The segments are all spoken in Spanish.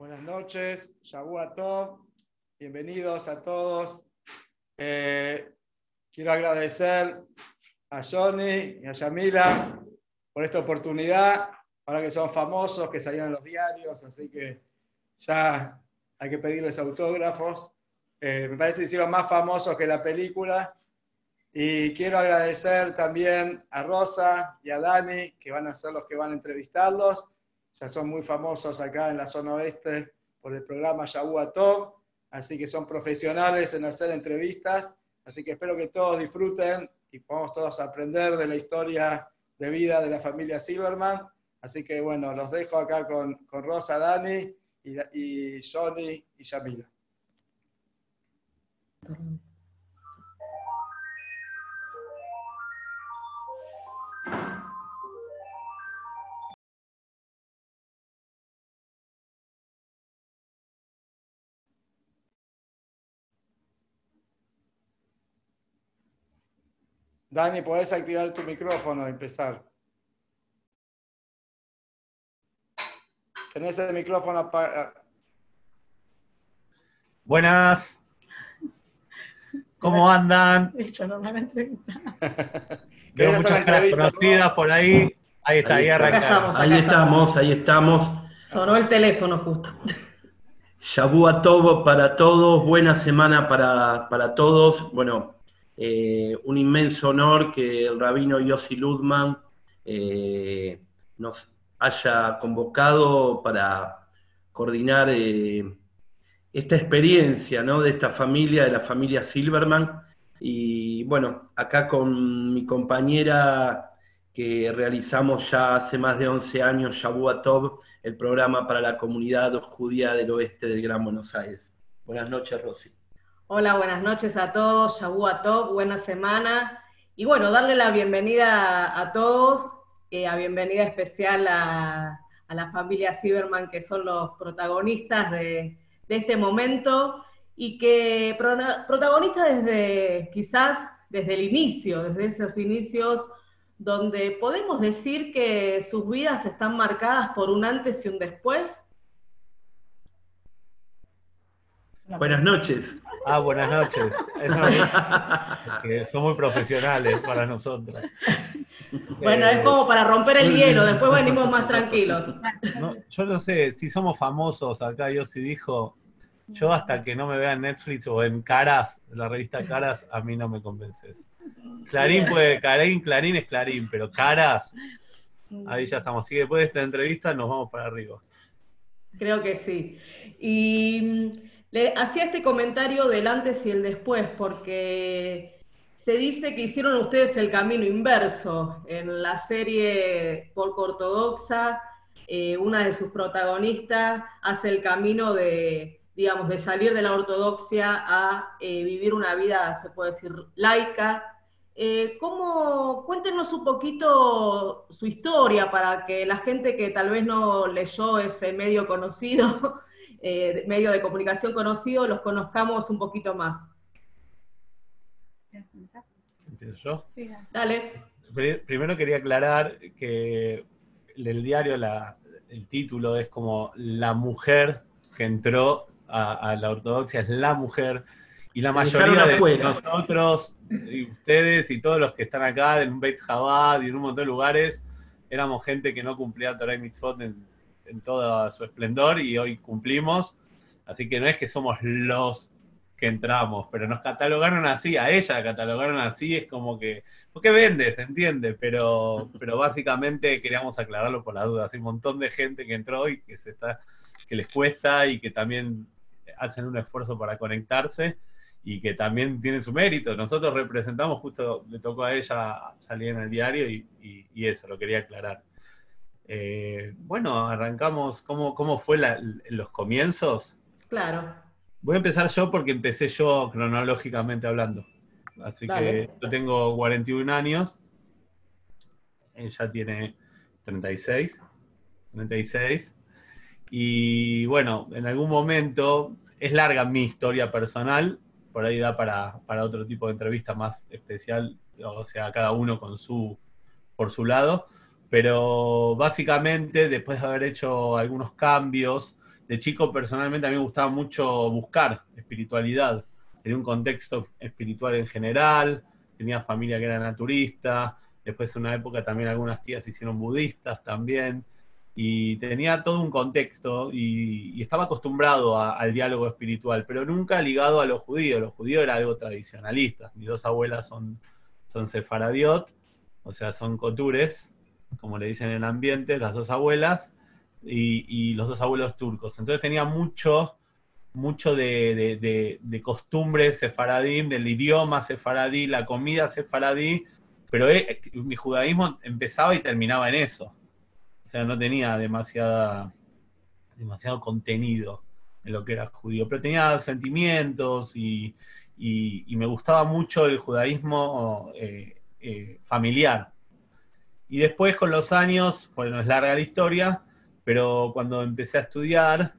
Buenas noches, Shabu Tov, bienvenidos a todos. Eh, quiero agradecer a Johnny y a Yamila por esta oportunidad, ahora que son famosos, que salieron en los diarios, así que ya hay que pedirles autógrafos. Eh, me parece que hicieron más famosos que la película. Y quiero agradecer también a Rosa y a Dani, que van a ser los que van a entrevistarlos. Ya son muy famosos acá en la zona oeste por el programa Yahoo Top, así que son profesionales en hacer entrevistas. Así que espero que todos disfruten y podamos todos aprender de la historia de vida de la familia Silverman. Así que bueno, los dejo acá con, con Rosa, Dani y, y Johnny y Yamila. Dani, podés activar tu micrófono y empezar. Tenés el micrófono apagado. Buenas. ¿Cómo andan? De hecho, normalmente. Veo muchas caras conocidas por ahí. Ahí está, ahí, arrancamos. estamos. Ahí estamos, ahí estamos. Sonó el teléfono justo. Shabu a todo para todos, buena semana para, para todos. Bueno, eh, un inmenso honor que el rabino Yossi Ludman eh, nos haya convocado para coordinar eh, esta experiencia ¿no? de esta familia, de la familia Silverman. Y bueno, acá con mi compañera que realizamos ya hace más de 11 años, Shabu Tov, el programa para la comunidad judía del oeste del Gran Buenos Aires. Buenas noches, Rosy. Hola, buenas noches a todos. Shabu Top, buena semana. Y bueno, darle la bienvenida a todos, eh, a bienvenida especial a, a la familia Silverman, que son los protagonistas de, este momento y que prona- protagonistas desde quizás desde el inicio, desde esos inicios donde podemos decir que sus vidas están marcadas por un antes y un después. Buenas noches. Ah, buenas noches. Eso son muy profesionales para nosotros. Bueno, Eh, es como para romper el hielo, después venimos más tranquilos. no, yo no sé, si somos famosos acá, yo sí dijo, yo hasta que no me vea en Netflix o en Caras, en la revista Caras, a mí no me convences. Clarín puede, Clarín, Clarín es Clarín, pero Caras, ahí ya estamos. Así que después de esta entrevista nos vamos para arriba. Creo que sí. Y le hacía este comentario del antes y el después, porque se dice que hicieron ustedes el camino inverso. En la serie Porco Ortodoxa, eh, una de sus protagonistas hace el camino de, digamos, de salir de la ortodoxia a eh, vivir una vida, se puede decir, laica. Eh, ¿cómo, cuéntenos un poquito su historia para que la gente que tal vez no leyó ese medio conocido, eh, medio de comunicación conocido, los conozcamos un poquito más. ¿Empiezo yo? Dale. Pri- Primero quería aclarar que el diario, la- el título es como La mujer que entró a, a la ortodoxia, es la mujer. Y la mayoría de afuera. nosotros, y ustedes y todos los que están acá, en Beit Chabad y en un montón de lugares, éramos gente que no cumplía Torah y Mitzvot en, en todo su esplendor y hoy cumplimos. Así que no es que somos los que entramos, pero nos catalogaron así, a ella la catalogaron así, es como que porque vende, se entiende, pero, pero básicamente queríamos aclararlo por la duda. Hay un montón de gente que entró y que se está, que les cuesta y que también hacen un esfuerzo para conectarse y que también tienen su mérito. Nosotros representamos, justo le tocó a ella salir en el diario y eso, lo quería aclarar. Eh, bueno, arrancamos, ¿cómo, cómo fue la- los comienzos? Claro. Voy a empezar yo porque empecé yo cronológicamente hablando. Así Dale. que yo tengo 41 años. Ella tiene 36. 36. Y bueno, en algún momento, es larga mi historia personal, por ahí da para, para otro tipo de entrevista más especial, o sea, cada uno con su, por su lado, pero básicamente después de haber hecho algunos cambios, de chico personalmente a mí me gustaba mucho buscar espiritualidad. en un contexto espiritual en general, tenía familia que era naturista, después en una época también algunas tías se hicieron budistas también, y tenía todo un contexto y, estaba acostumbrado al diálogo espiritual, pero nunca ligado a los judíos. Los judíos era algo tradicionalista. Mis dos abuelas son, son sefaradiot, o sea, son cotures, como le dicen en el ambiente, las dos abuelas, y, los dos abuelos turcos. Entonces tenía mucho, mucho de, de, costumbres sefaradí, del idioma sefaradí, la comida sefaradí, pero eh, mi judaísmo empezaba y terminaba en eso. O sea, no tenía demasiada, demasiado contenido en lo que era judío, pero tenía sentimientos y, me gustaba mucho el judaísmo eh, eh, familiar. Y después con los años, bueno, es larga la historia, pero cuando empecé a estudiar,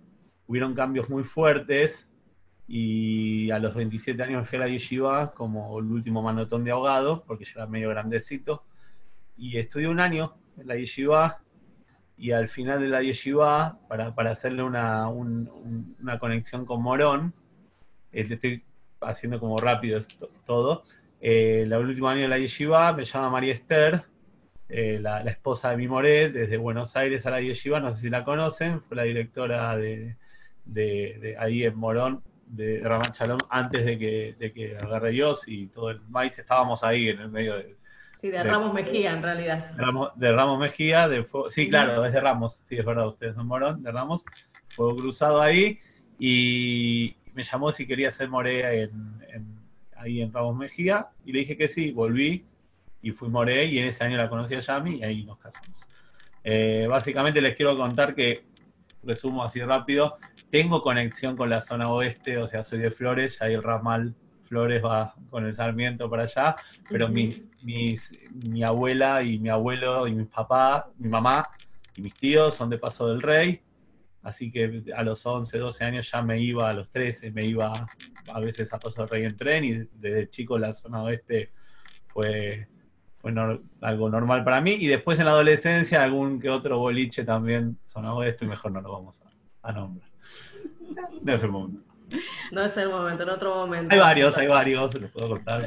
hubieron cambios muy fuertes y a los 27 años me fui a la yeshiva como el último manotón de ahogado, porque ya era medio grandecito, y estudié un año en la yeshiva y al final de la yeshiva, para, para hacerle una, una, conexión con Morón, eh, estoy haciendo como rápido esto, todo, eh, el último año de la yeshiva me llama María Esther, eh, la, esposa de mi Moré, desde Buenos Aires a la Yeshiva, no sé si la conocen, fue la directora de, ahí en Morón, de Ramán Chalón, antes de que, de que agarre Dios y todo el maíz, estábamos ahí en el medio de... Sí, de Ramos Mejía en realidad. De Ramos, Mejía, de sí, claro, es de Ramos, sí, es verdad, ustedes son Morón, de Ramos, fue cruzado ahí y me llamó si quería ser Moré ahí en Ramos Mejía y le dije que sí, volví y fui moré y en ese año la conocí a Yami y ahí nos casamos. Eh, básicamente les quiero contar que, resumo así rápido, tengo conexión con la zona oeste, o sea, soy de Flores, ahí el ramal Flores va con el Sarmiento para allá, pero mis, mis, mi abuela y mi abuelo y mi papá, mi mamá y mis tíos son de Paso del Rey, así que a los 11, 12 años ya me iba, a los 13 me iba a veces a Paso del Rey en tren y desde chico la zona oeste fue fue algo normal para mí. Y después en la adolescencia, algún que otro boliche también sonó esto y mejor no lo vamos a, nombrar. No es el momento. No es el momento, en otro momento. Hay varios, hay varios, se los puedo contar.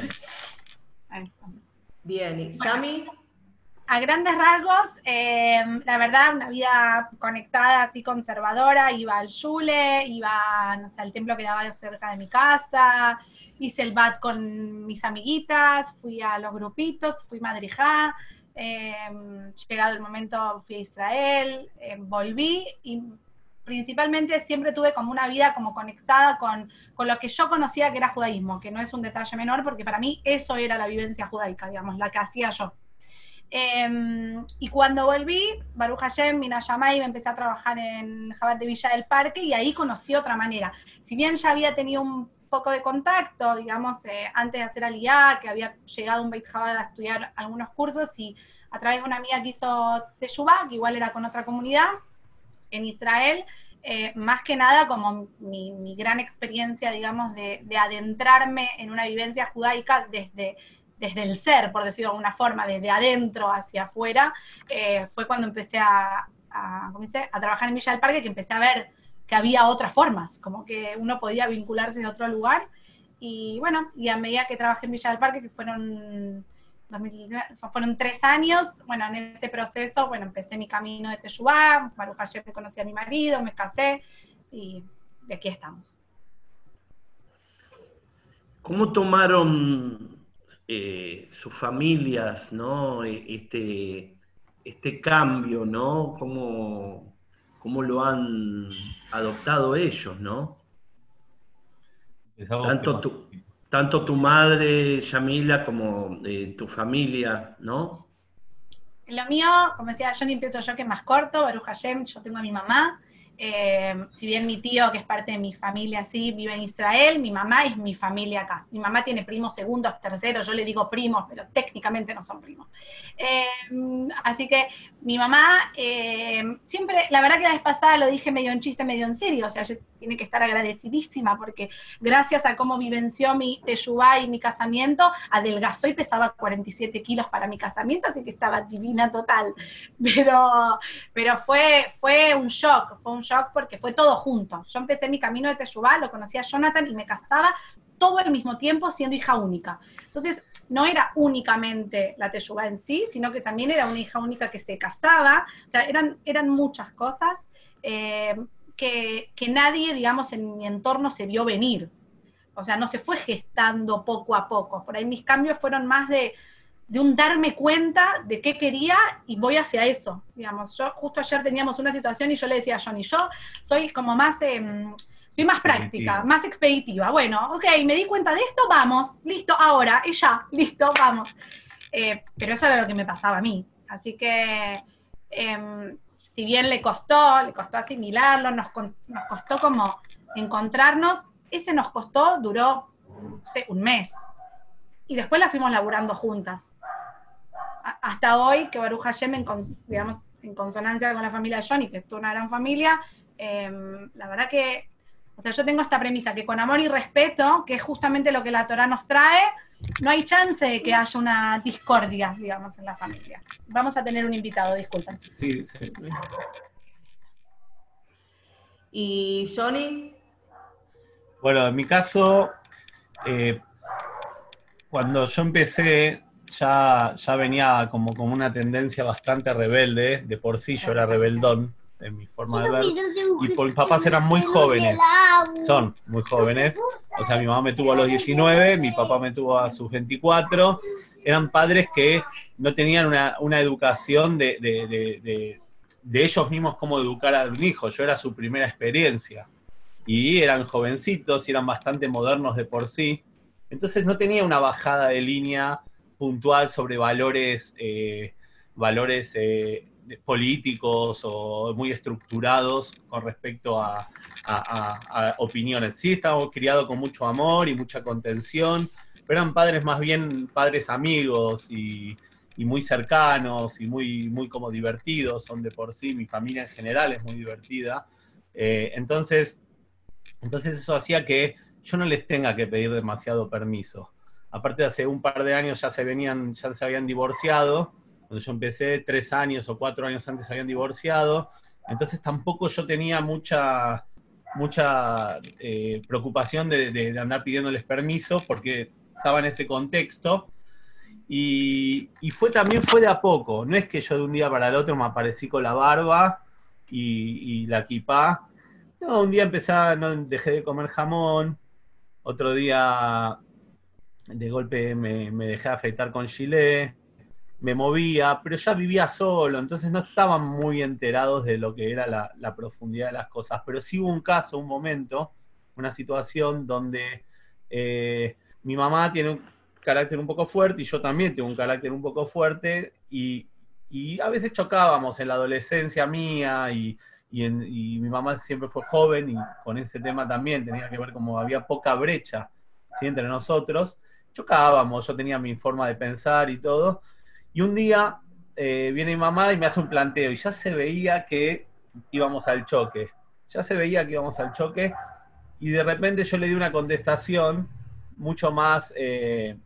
Bien, ¿y Yami? a grandes rasgos, em, la verdad, una vida conectada, así conservadora, iba al Yule, iba, no sé, al templo que daba cerca de mi casa, hice el bat con mis amiguitas, fui a los grupitos, fui madrijá, eh, llegado el momento fui a Israel, em, volví y principalmente siempre tuve como una vida como conectada con, con, lo que yo conocía que era judaísmo, que no es un detalle menor, porque para mí eso era la vivencia judaica, digamos, la que hacía yo. Em, y cuando volví, Baruch Hashem, Mina Yamai, me empecé a trabajar en Jabat de Villa del Parque y ahí conocí otra manera. Si bien ya había tenido un poco de contacto, digamos, eh, antes de hacer Aliyah, que había llegado un Beit Chabad a estudiar algunos cursos y a través de una amiga que hizo Teshuvah, que igual era con otra comunidad en Israel, eh, más que nada como mi, gran experiencia, digamos, de, adentrarme en una vivencia judaica desde, desde el ser, por decirlo de alguna forma, desde adentro hacia afuera, eh, fue cuando empecé a, a, a trabajar en Villa del Parque, que empecé a ver que había otras formas, como que uno podía vincularse en otro lugar. Y bueno, y a medida que trabajé en Villa del Parque, que fueron, fueron tres años, bueno, en ese proceso, bueno, empecé mi camino de Teshuvah, Baruch Hashem conocí a mi marido, me casé y de aquí estamos. ¿Cómo tomaron eh, sus familias, ¿no? E, este, este cambio, ¿no? ¿Cómo, cómo lo han adoptado ellos, ¿no? Tanto tu, tanto tu madre, Yamila, como eh, tu familia, ¿no? Lo mío, como decía Johnny, empiezo yo que es más corto, Baruch Hashem, yo tengo a mi mamá, eh, si bien mi tío, que es parte de mi familia, sí, vive en Israel, mi mamá es mi familia acá. Mi mamá tiene primos segundos, terceros, yo le digo primos, pero técnicamente no son primos. Eh, así que mi mamá eh, siempre, la verdad que la vez pasada lo dije medio en chiste, medio en serio, o sea, ella tiene que estar agradecidísima porque gracias a cómo vivenció mi teyubá y mi casamiento, adelgazó y pesaba 47 kilos para mi casamiento, así que estaba divina total. Pero, pero fue, fue un shock, fue un shock porque fue todo junto. Yo empecé mi camino de teyubá, lo conocía Jonathan y me casaba todo al mismo tiempo siendo hija única. Entonces, no era únicamente la Teyuba en sí, sino que también era una hija única que se casaba, o sea, eran, eran muchas cosas eh, que, nadie, digamos, en mi entorno se vio venir. O sea, no se fue gestando poco a poco. Por ahí mis cambios fueron más de, un darme cuenta de qué quería y voy hacia eso. Digamos, yo justo ayer teníamos una situación y yo le decía a Johnny, yo soy como más... Em, soy más práctica, más expeditiva. Bueno, ok, me di cuenta de esto, vamos, listo, ahora, y ya, listo, vamos. Eh, pero eso era lo que me pasaba a mí. Así que, em, si bien le costó, le costó asimilarlo, nos, nos costó como encontrarnos, ese nos costó, duró, no sé, un mes. Y después la fuimos laburando juntas. hasta hoy, que Baruja Hashem, en, digamos, en consonancia con la familia de Johnny, que es una gran familia, em, la verdad que o sea, yo tengo esta premisa que con amor y respeto, que es justamente lo que la Torah nos trae, no hay chance de que haya una discordia, digamos, en la familia. Vamos a tener un invitado, disculpen. Sí, sí. ¿Y Johnny? Bueno, en mi caso, eh, cuando yo empecé, ya, ya venía como, como una tendencia bastante rebelde, de por sí yo era rebeldón en mi forma de ver. Y por, mis papás eran muy jóvenes, son muy jóvenes. O sea, mi mamá me tuvo a los 19, mi papá me tuvo a sus 24. Eran padres que no tenían una, educación de, de, ellos mismos cómo educar a un hijo. Yo era su primera experiencia. Y eran jovencitos y eran bastante modernos de por sí. Entonces no tenía una bajada de línea puntual sobre valores, eh, valores eh, políticos o muy estructurados con respecto a, opiniones. Sí, estábamos criados con mucho amor y mucha contención, pero eran padres más bien padres amigos y, muy cercanos y muy, muy como divertidos, son de por sí, mi familia en general es muy divertida. Eh, entonces, entonces eso hacía que yo no les tenga que pedir demasiado permiso. Aparte, hace un par de años ya se venían, ya se habían divorciado, cuando yo empecé, tres años o cuatro años antes habían divorciado, entonces tampoco yo tenía mucha, mucha eh, preocupación de, andar pidiéndoles permiso porque estaba en ese contexto. Y, fue también fue de a poco, no es que yo de un día para el otro me aparecí con la barba y, la equipa. No, un día empecé, dejé de comer jamón, otro día de golpe me, me dejé afeitar con gilet, me movía, pero ya vivía solo, entonces no estaban muy enterados de lo que era la, profundidad de las cosas. Pero sí hubo un caso, un momento, una situación donde eh, mi mamá tiene un carácter un poco fuerte y yo también tengo un carácter un poco fuerte y, a veces chocábamos en la adolescencia mía y, mi mamá siempre fue joven y con ese tema también tenía que ver como había poca brecha entre nosotros. Chocábamos, yo tenía mi forma de pensar y todo, y un día eh, viene mi mamá y me hace un planteo y ya se veía que íbamos al choque. Ya se veía que íbamos al choque y de repente yo le di una contestación mucho más, eh,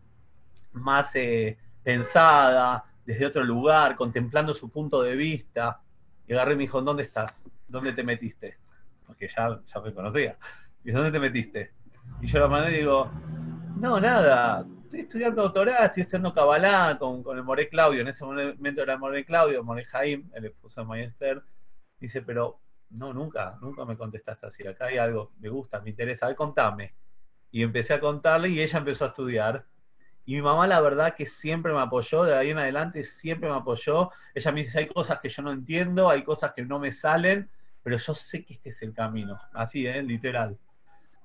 más eh, pensada, desde otro lugar, contemplando su punto de vista. Y agarré y me dijo, ¿dónde estás? ¿Dónde te metiste? Porque ya, ya me conocía. Y ¿dónde te metiste? Y yo la y digo, no, nada, estoy estudiando doctorado, estoy estudiando Kabbalah con, con el More Claudio, en ese momento era el More Claudio, More Jaim, el esposo de Maester, dice, pero no, nunca, nunca me contestaste así, acá hay algo, me gusta, me interesa, a ver, contame. Y empecé a contarle y ella empezó a estudiar. Y mi mamá, la verdad, que siempre me apoyó, de ahí en adelante siempre me apoyó. Ella me dice, hay cosas que yo no entiendo, hay cosas que no me salen, pero yo sé que este es el camino. Así, ¿eh? literal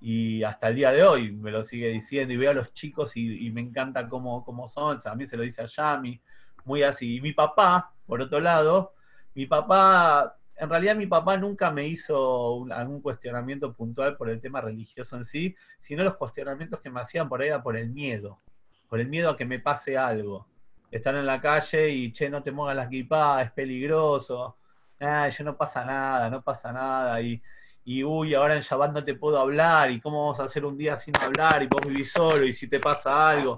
y hasta el día de hoy me lo sigue diciendo y veo a los chicos y, me encanta cómo, cómo son, también se lo dice a Yami, muy así. Y mi papá, por otro lado, mi papá, en realidad mi papá nunca me hizo algún cuestionamiento puntual por el tema religioso en sí, sino los cuestionamientos que me hacían por ahí era por el miedo, por el miedo a que me pase algo. estar en la calle y, che, no te muevas la equipada, es peligroso. Yo no pasa nada, no pasa nada. Y, y uy, ahora en Shabbat no te puedo hablar, y cómo vamos a hacer un día sin hablar, y vos vivís solo, y si te pasa algo,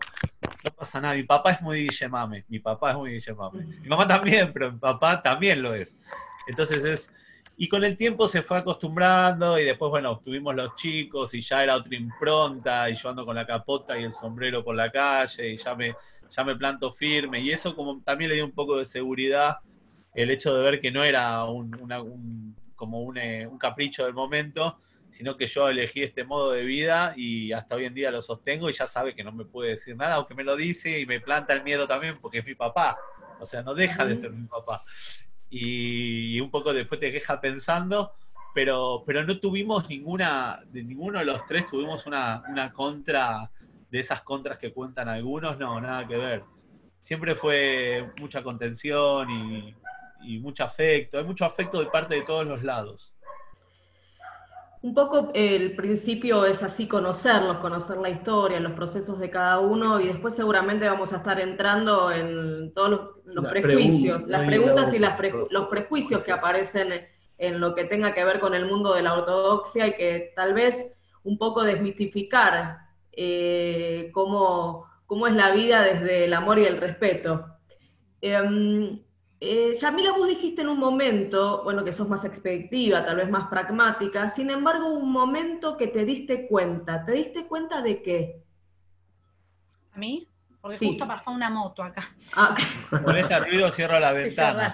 no pasa nada. Mi papá es muy Guillemame, mi papá es muy Guillemame. Mi mamá también, pero mi papá también lo es. Entonces es, y con el tiempo se fue acostumbrando, y después, bueno, tuvimos los chicos, y ya era otra impronta, y yo ando con la capota y el sombrero por la calle, y ya me, ya me planto firme, y eso como también le dio un poco de seguridad, el hecho de ver que no era un, como eh, un, capricho del momento, sino que yo elegí este modo de vida y hasta hoy en día lo sostengo y ya sabe que no me puede decir nada, aunque me lo dice y me planta el miedo también porque es mi papá, o sea, no deja de ser mi papá. Y, un poco después te queja pensando, pero, pero no tuvimos ninguna, de ninguno de los tres tuvimos una, una contra de esas contras que cuentan algunos, no, nada que ver. Siempre fue mucha contención y, y mucho afecto, hay mucho afecto de parte de todos los lados. Un poco el principio es así conocerlos, conocer la historia, los procesos de cada uno y después seguramente vamos a estar entrando en todos los, prejuicios, las preguntas y los prejuicios que aparecen en lo que tenga que ver con el mundo de la ortodoxia y que tal vez un poco desmitificar eh, cómo, cómo, es la vida desde el amor y el respeto. Em, eh, Yamila, vos dijiste en un momento, bueno, que sos más expeditiva, tal vez más pragmática, sin embargo, un momento que te diste cuenta. ¿Te diste cuenta de qué? ¿A mí? Porque justo pasó una moto acá. Ah, Con este ruido cierro la ventana.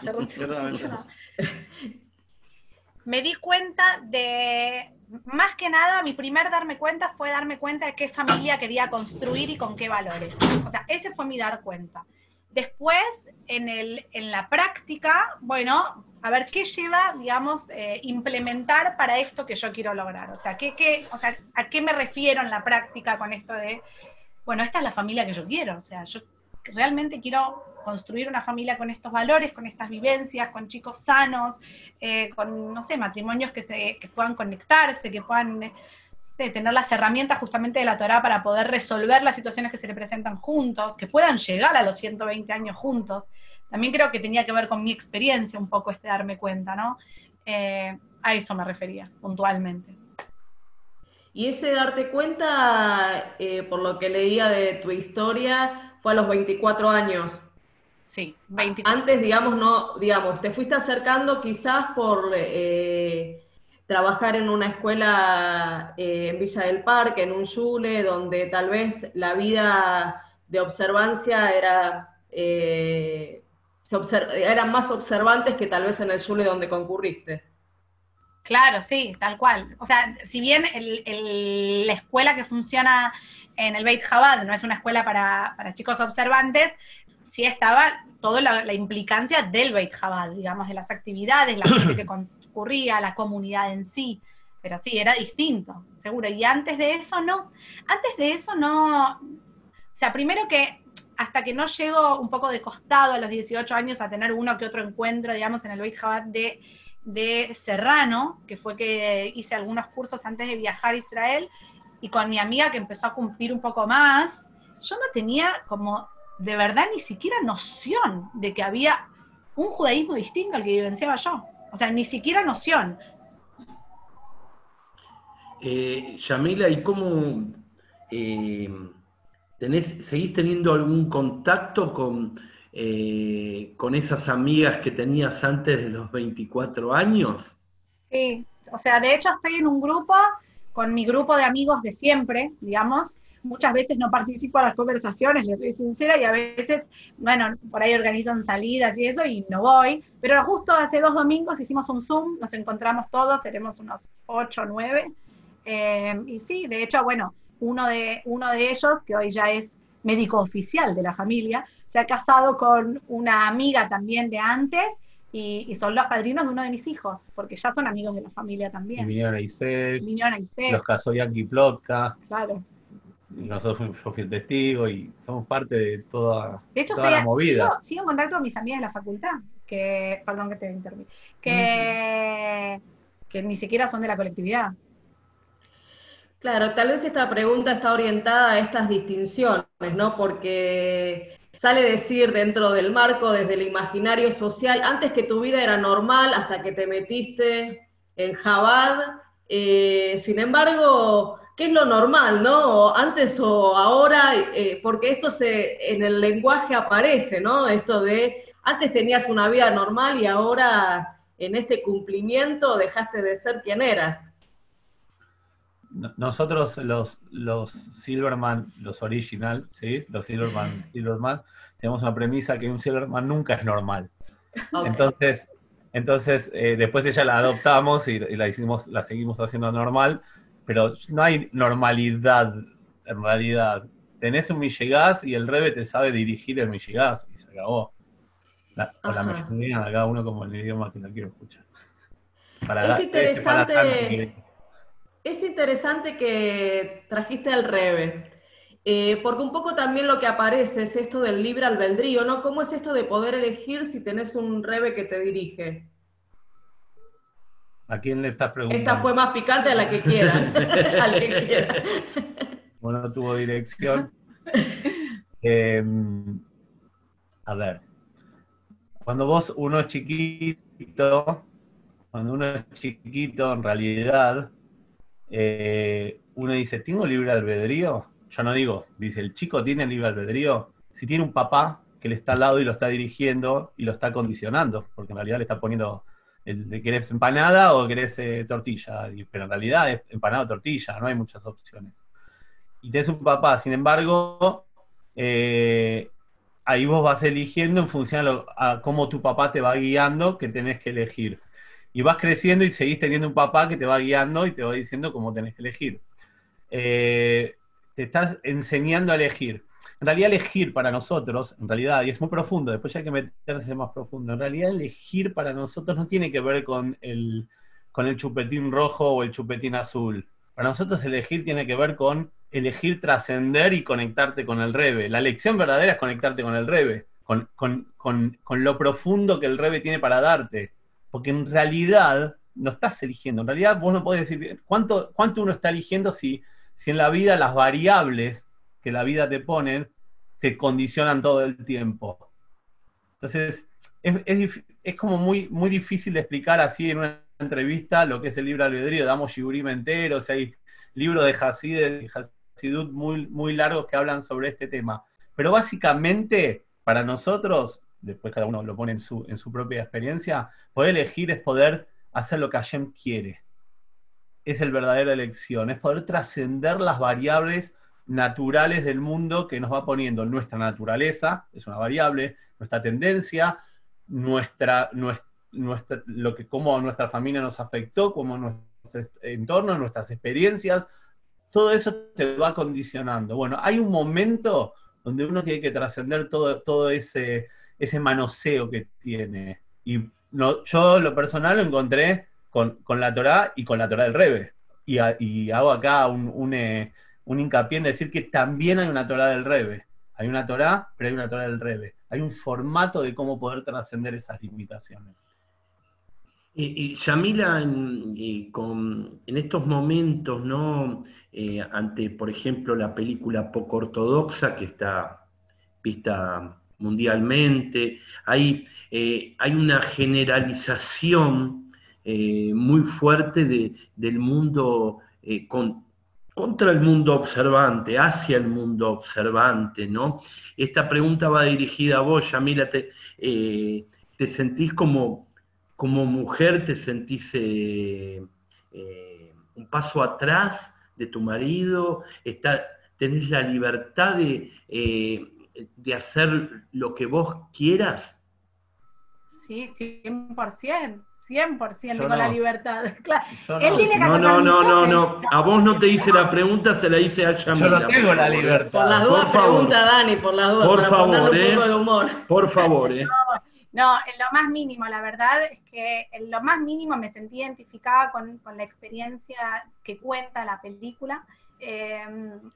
Me di cuenta de, más que nada, mi primer darme cuenta fue darme cuenta de qué familia quería construir y con qué valores. O sea, ese fue mi dar cuenta. Después, en, el, en la práctica, bueno, a ver qué lleva, digamos, eh, implementar para esto que yo quiero lograr. O sea, ¿qué, qué, o sea, ¿a qué me refiero en la práctica con esto de, bueno, esta es la familia que yo quiero? O sea, yo realmente quiero construir una familia con estos valores, con estas vivencias, con chicos sanos, eh, con, no sé, matrimonios que, se, que puedan conectarse, que puedan tener las herramientas justamente de la Torah para poder resolver las situaciones que se le presentan juntos, que puedan llegar a los 120 años juntos. También creo que tenía que ver con mi experiencia un poco este darme cuenta, ¿no? Eh, a eso me refería puntualmente. Y ese darte cuenta, eh, por lo que leía de tu historia, fue a los 24 años. Sí, 24. Antes, digamos, no, digamos, te fuiste acercando quizás por eh, trabajar en una escuela eh, en Villa del Parque, en un Yule, donde tal vez la vida de observancia era, eh, eran más observantes que tal vez en el Yule donde concurriste. Claro, sí, tal cual. O sea, si bien la escuela que funciona en el Beit Jabad no es una escuela para, chicos observantes, sí estaba toda la, implicancia del Beit Jabad, digamos, de las actividades, la gente que, ocurría, la comunidad en sí, pero sí, era distinto, seguro. Y antes de eso no, antes de eso no, o sea, primero que hasta que no llego un poco de costado a los 18 años a tener uno que otro encuentro, digamos, en el Beit Jabbat de, de Serrano, que fue que hice algunos cursos antes de viajar a Israel, y con mi amiga que empezó a cumplir un poco más, yo no tenía como de verdad ni siquiera noción de que había un judaísmo distinto al que vivenciaba yo. O sea, ni siquiera noción. Eh, Yamila, ¿y cómo eh, tenés, seguís teniendo algún contacto con, eh, con esas amigas que tenías antes de los 24 años? Sí, o sea, de hecho estoy en un grupo con mi grupo de amigos de siempre, digamos, muchas veces no participo en las conversaciones, les soy sincera, y a veces, bueno, por ahí organizan salidas y eso, y no voy. Pero justo hace dos domingos hicimos un Zoom, nos encontramos todos, seremos unos ocho o nueve. Eh, y sí, de hecho, bueno, uno de, uno de ellos, que hoy ya es médico oficial de la familia, se ha casado con una amiga también de antes, y, son los padrinos de uno de mis hijos, porque ya son amigos de la familia también. Y vinieron a Isel, los casó Yankee Plotka. Claro nosotros yo fui el testigo y somos parte de toda, de hecho, la movida. Sigo, en contacto con mis amigas de la facultad, que, perdón que te interrumpí, que, que ni siquiera son de la colectividad. Claro, tal vez esta pregunta está orientada a estas distinciones, ¿no? Porque sale decir dentro del marco, desde el imaginario social, antes que tu vida era normal hasta que te metiste en Jabad. Eh, sin embargo, ¿qué es lo normal, no? Antes o ahora, eh, porque esto se, en el lenguaje aparece, ¿no? Esto de antes tenías una vida normal y ahora en este cumplimiento dejaste de ser quien eras. Nosotros los, los Silverman, los original, ¿sí? Los Silverman, Silverman, tenemos una premisa que un Silverman nunca es normal. Entonces, entonces eh, después ella la adoptamos y, la hicimos, la seguimos haciendo normal, pero no hay normalidad en realidad. Tenés un Michegas y el Rebe te sabe dirigir el Michegas y se acabó. La, o la mayoría, cada uno como el idioma que lo quiero escuchar. es interesante. es interesante que trajiste al Rebe. Eh, porque un poco también lo que aparece es esto del libre albedrío, ¿no? ¿Cómo es esto de poder elegir si tenés un Rebe que te dirige? ¿A quién le estás preguntando? Esta fue más picante a la que quieran, al que quiera. Bueno, tuvo dirección. Em, a ver, cuando vos, uno es chiquito, cuando uno es chiquito, en realidad, eh, uno dice, ¿tengo libre albedrío? Yo no digo, dice, ¿el chico tiene libre albedrío? Si tiene un papá que le está al lado y lo está dirigiendo y lo está condicionando, porque en realidad le está poniendo, ¿querés empanada o querés eh, tortilla? pero en realidad es empanada o tortilla, no hay muchas opciones. Y tenés un papá, sin embargo, eh, ahí vos vas eligiendo en función a, cómo tu papá te va guiando que tenés que elegir. Y vas creciendo y seguís teniendo un papá que te va guiando y te va diciendo cómo tenés que elegir. Eh, te estás enseñando a elegir. En realidad elegir para nosotros, en realidad, y es muy profundo, después hay que meterse más profundo, en realidad elegir para nosotros no tiene que ver con el, con el chupetín rojo o el chupetín azul. Para nosotros elegir tiene que ver con elegir trascender y conectarte con el Rebe. La lección verdadera es conectarte con el Rebe, con, lo profundo que el Rebe tiene para darte. Porque en realidad no estás eligiendo. En realidad vos no podés decir cuánto, cuánto uno está eligiendo si, si en la vida las variables que la vida te pone te condicionan todo el tiempo. Entonces, es, como muy, muy difícil de explicar así en una entrevista lo que es el libre albedrío. Damos Shigurim entero, o sea, hay libros de Hasid, muy, muy largos que hablan sobre este tema. Pero básicamente, para nosotros, después cada uno lo pone en su, en su propia experiencia, poder elegir es poder hacer lo que Hashem quiere. Es el verdadera elección, es poder trascender las variables naturales del mundo que nos va poniendo nuestra naturaleza, es una variable, nuestra tendencia, nuestra, nuestra, lo que, cómo nuestra familia nos afectó, cómo nuestro entorno, nuestras experiencias, todo eso te va condicionando. Bueno, hay un momento donde uno tiene que trascender todo, todo ese, ese manoseo que tiene. Y no, yo lo personal lo encontré con, la Torá y con la Torá del Rebe. Y, hago acá un, un, hincapié en decir que también hay una Torá del Rebe. Hay una Torá, pero hay una Torá del Rebe. Hay un formato de cómo poder trascender esas limitaciones. Y, Yamila, en, en estos momentos, ¿no? Eh, ante, por ejemplo, la película poco ortodoxa que está vista mundialmente. Hay, eh, hay una generalización eh, muy fuerte del mundo contra el mundo observante, hacia el mundo observante, ¿no? Esta pregunta va dirigida a vos, Yamila, te, te sentís como, como mujer, te sentís un paso atrás de tu marido, está, tenés la libertad de, eh, de hacer lo que vos quieras. Sí, 100%. 100% con la libertad. Él tiene que no, no, no, no, no. A vos no te hice la pregunta, se la hice a Yamila. Yo no tengo la libertad. Por las dudas pregunta Dani, por las dudas. Por favor, eh. Por favor, eh. No, en lo más mínimo, la verdad es que en lo más mínimo me sentí identificada con, la experiencia que cuenta la película, em,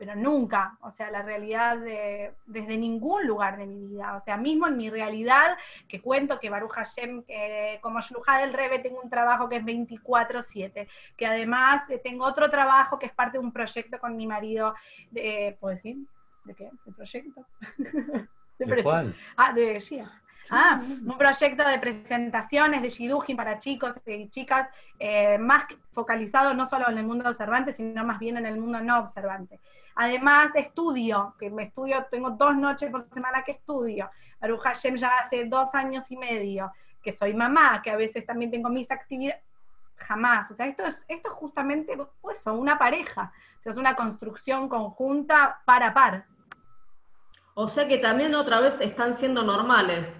pero nunca, o sea, la realidad de, desde ningún lugar de mi vida, o sea, mismo en mi realidad, que cuento que Baruch Hashem, que como Shluja del Rebe tengo un trabajo que es 24/7, que además eh, tengo otro trabajo que es parte de un proyecto con mi marido, de, ¿puedo decir? ¿De qué? ¿De proyecto? De ¿De presen- cuál? Ah, de Gia. Ah, un proyecto de presentaciones de Shidujin para chicos y chicas, eh, más focalizado no solo en el mundo observante, sino más bien en el mundo no observante. Además, estudio, que me estudio, tengo dos noches por semana que estudio. Baruch Hashem ya hace dos años y medio, que soy mamá, que a veces también tengo mis actividades. Jamás. O sea, esto es, esto es justamente eso, una pareja. O sea, es una construcción conjunta par a par. O sea que también otra vez están siendo normales.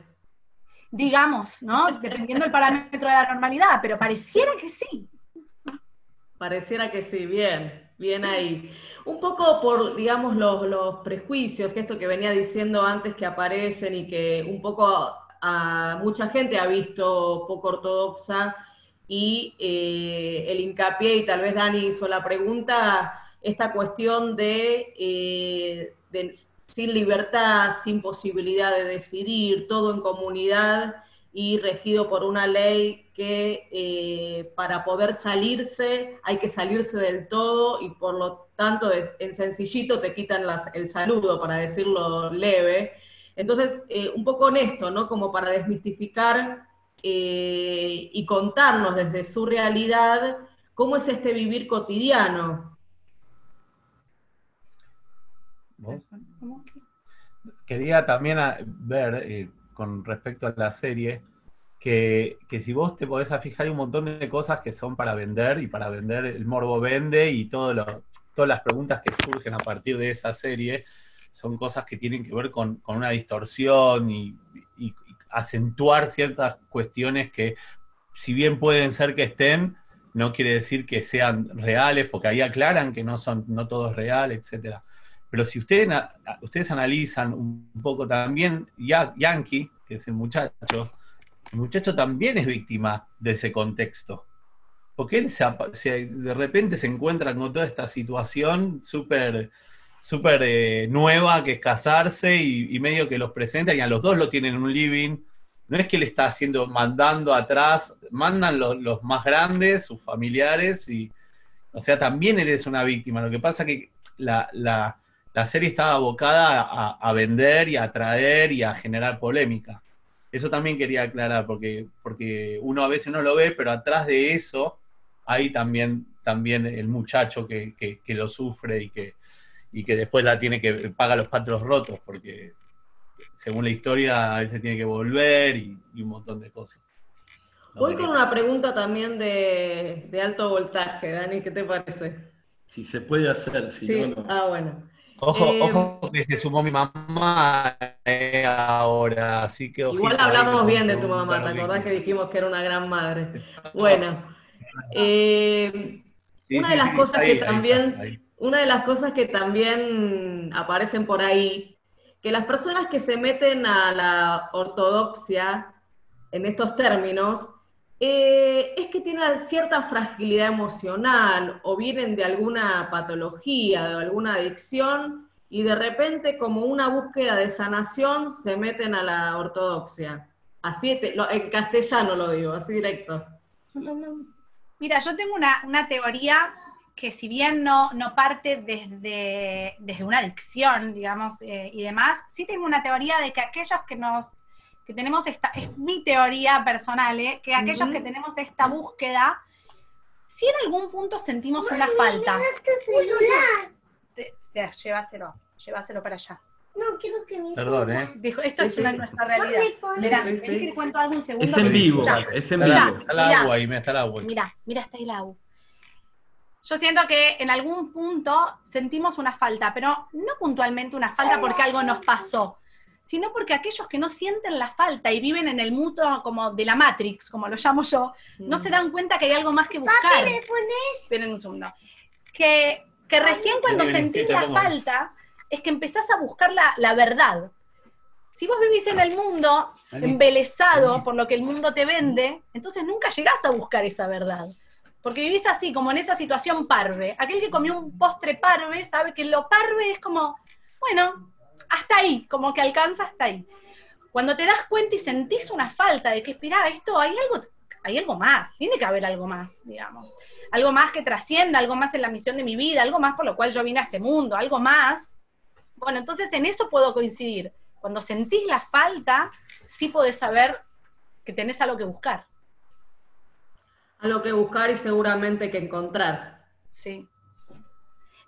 Digamos, ¿no? Dependiendo del parámetro de la normalidad, pero pareciera que sí. Pareciera que sí, bien, bien ahí. Un poco por, digamos, los, los prejuicios, que esto que venía diciendo antes que aparecen y que un poco a mucha gente ha visto poco ortodoxa y eh, el hincapié, y tal vez Dani hizo la pregunta, esta cuestión de, eh, de sin libertad, sin posibilidad de decidir, todo en comunidad y regido por una ley que eh, para poder salirse hay que salirse del todo y por lo tanto en sencillito te quitan el saludo, para decirlo leve. Entonces, eh, un poco honesto, ¿no? Como para desmistificar eh, y contarnos desde su realidad cómo es este vivir cotidiano. ¿Vos? Quería también a- ver, eh, con respecto a la serie, que, que si vos te podés fijar hay un montón de cosas que son para vender y para vender el morbo vende y todo lo- todas las preguntas que surgen a partir de esa serie son cosas que tienen que ver con, con una distorsión y, y- y acentuar ciertas cuestiones que si bien pueden ser que estén, no quiere decir que sean reales, porque ahí aclaran que no son, no todo es real, etcétera. Pero si ustedes, ustedes analizan un poco también, Ya- Yankee, que es el muchacho, el muchacho también es víctima de ese contexto. Porque él se de repente se encuentra con toda esta situación súper súper eh, nueva, que es casarse, y, medio que los presentan, y a los dos lo tienen en un living. No es que le está haciendo, mandando atrás, mandan los, los más grandes, sus familiares, y, o sea, también él es una víctima. Lo que pasa que la- la serie estaba abocada a, a vender y a atraer y a generar polémica. Eso también quería aclarar, porque, porque uno a veces no lo ve, pero atrás de eso hay también, también el muchacho que, que- que lo sufre y que, y que después la tiene que paga los patos rotos, porque según la historia él se tiene que volver y, y un montón de cosas. Voy con una pregunta también de, de alto voltaje, Dani, ¿qué te parece? Si se puede hacer, si Sí, no, no. ah, bueno. Ojo, Eh, ojo que se sumó mi mamá eh, ahora, así que Igual hablamos bien de tu mamá, ¿te acordás que dijimos que era una gran madre? Bueno, eh, Sí, una de las sí, cosas ahí, que ahí también- ahí. una de las cosas que también aparecen por ahí, que las personas que se meten a la ortodoxia en estos términos, eh, es que tienen cierta fragilidad emocional o vienen de alguna patología, de alguna adicción, y de repente como una búsqueda de sanación se meten a la ortodoxia. Así, en castellano lo digo, así directo. Mira, yo tengo una, una teoría que si bien no, no parte desde, desde una adicción, digamos, eh, y demás, sí tengo una teoría de que aquellos que nos, que tenemos esta, es mi teoría personal, eh, que aquellos que tenemos esta búsqueda, si en algún punto sentimos una falta, te- te- llévaselo, llévaselo para allá. No, quiero que me Perdón, ¿eh? Dijo, esto Sí, es sí. una nuestra realidad. Mirá, Sí, que le cuento algo un segundo. Es en vivo, escuchá. es en Está vivo. está el Mirá. agua ahí, mira, está el agua. Mira, mira, está el agua. Yo siento que en algún punto sentimos una falta, pero no puntualmente una falta porque algo nos pasó, sino porque aquellos que no sienten la falta y viven en el mutuo como de la Matrix, como lo llamo yo, no se dan cuenta que hay algo más que buscar. ¿Me pones? Esperen un segundo. Que, que recién cuando Sí, sentís la falta es que empezás a buscar la, la verdad. Si vos vivís en el mundo embelesado por lo que el mundo te vende, entonces nunca llegás a buscar esa verdad. Porque vivís así, como en esa situación parve. Aquel que comió un postre parve sabe que lo parve es como, bueno, hasta ahí, como que alcanza hasta ahí. Cuando te das cuenta y sentís una falta de que, espera, esto hay algo, hay algo más, tiene que haber algo más, digamos. Algo más que trascienda, algo más en la misión de mi vida, algo más por lo cual yo vine a este mundo, algo más. Bueno, entonces en eso puedo coincidir. Cuando sentís la falta, sí podés saber que tenés algo que buscar. Algo que buscar y seguramente que encontrar. Sí.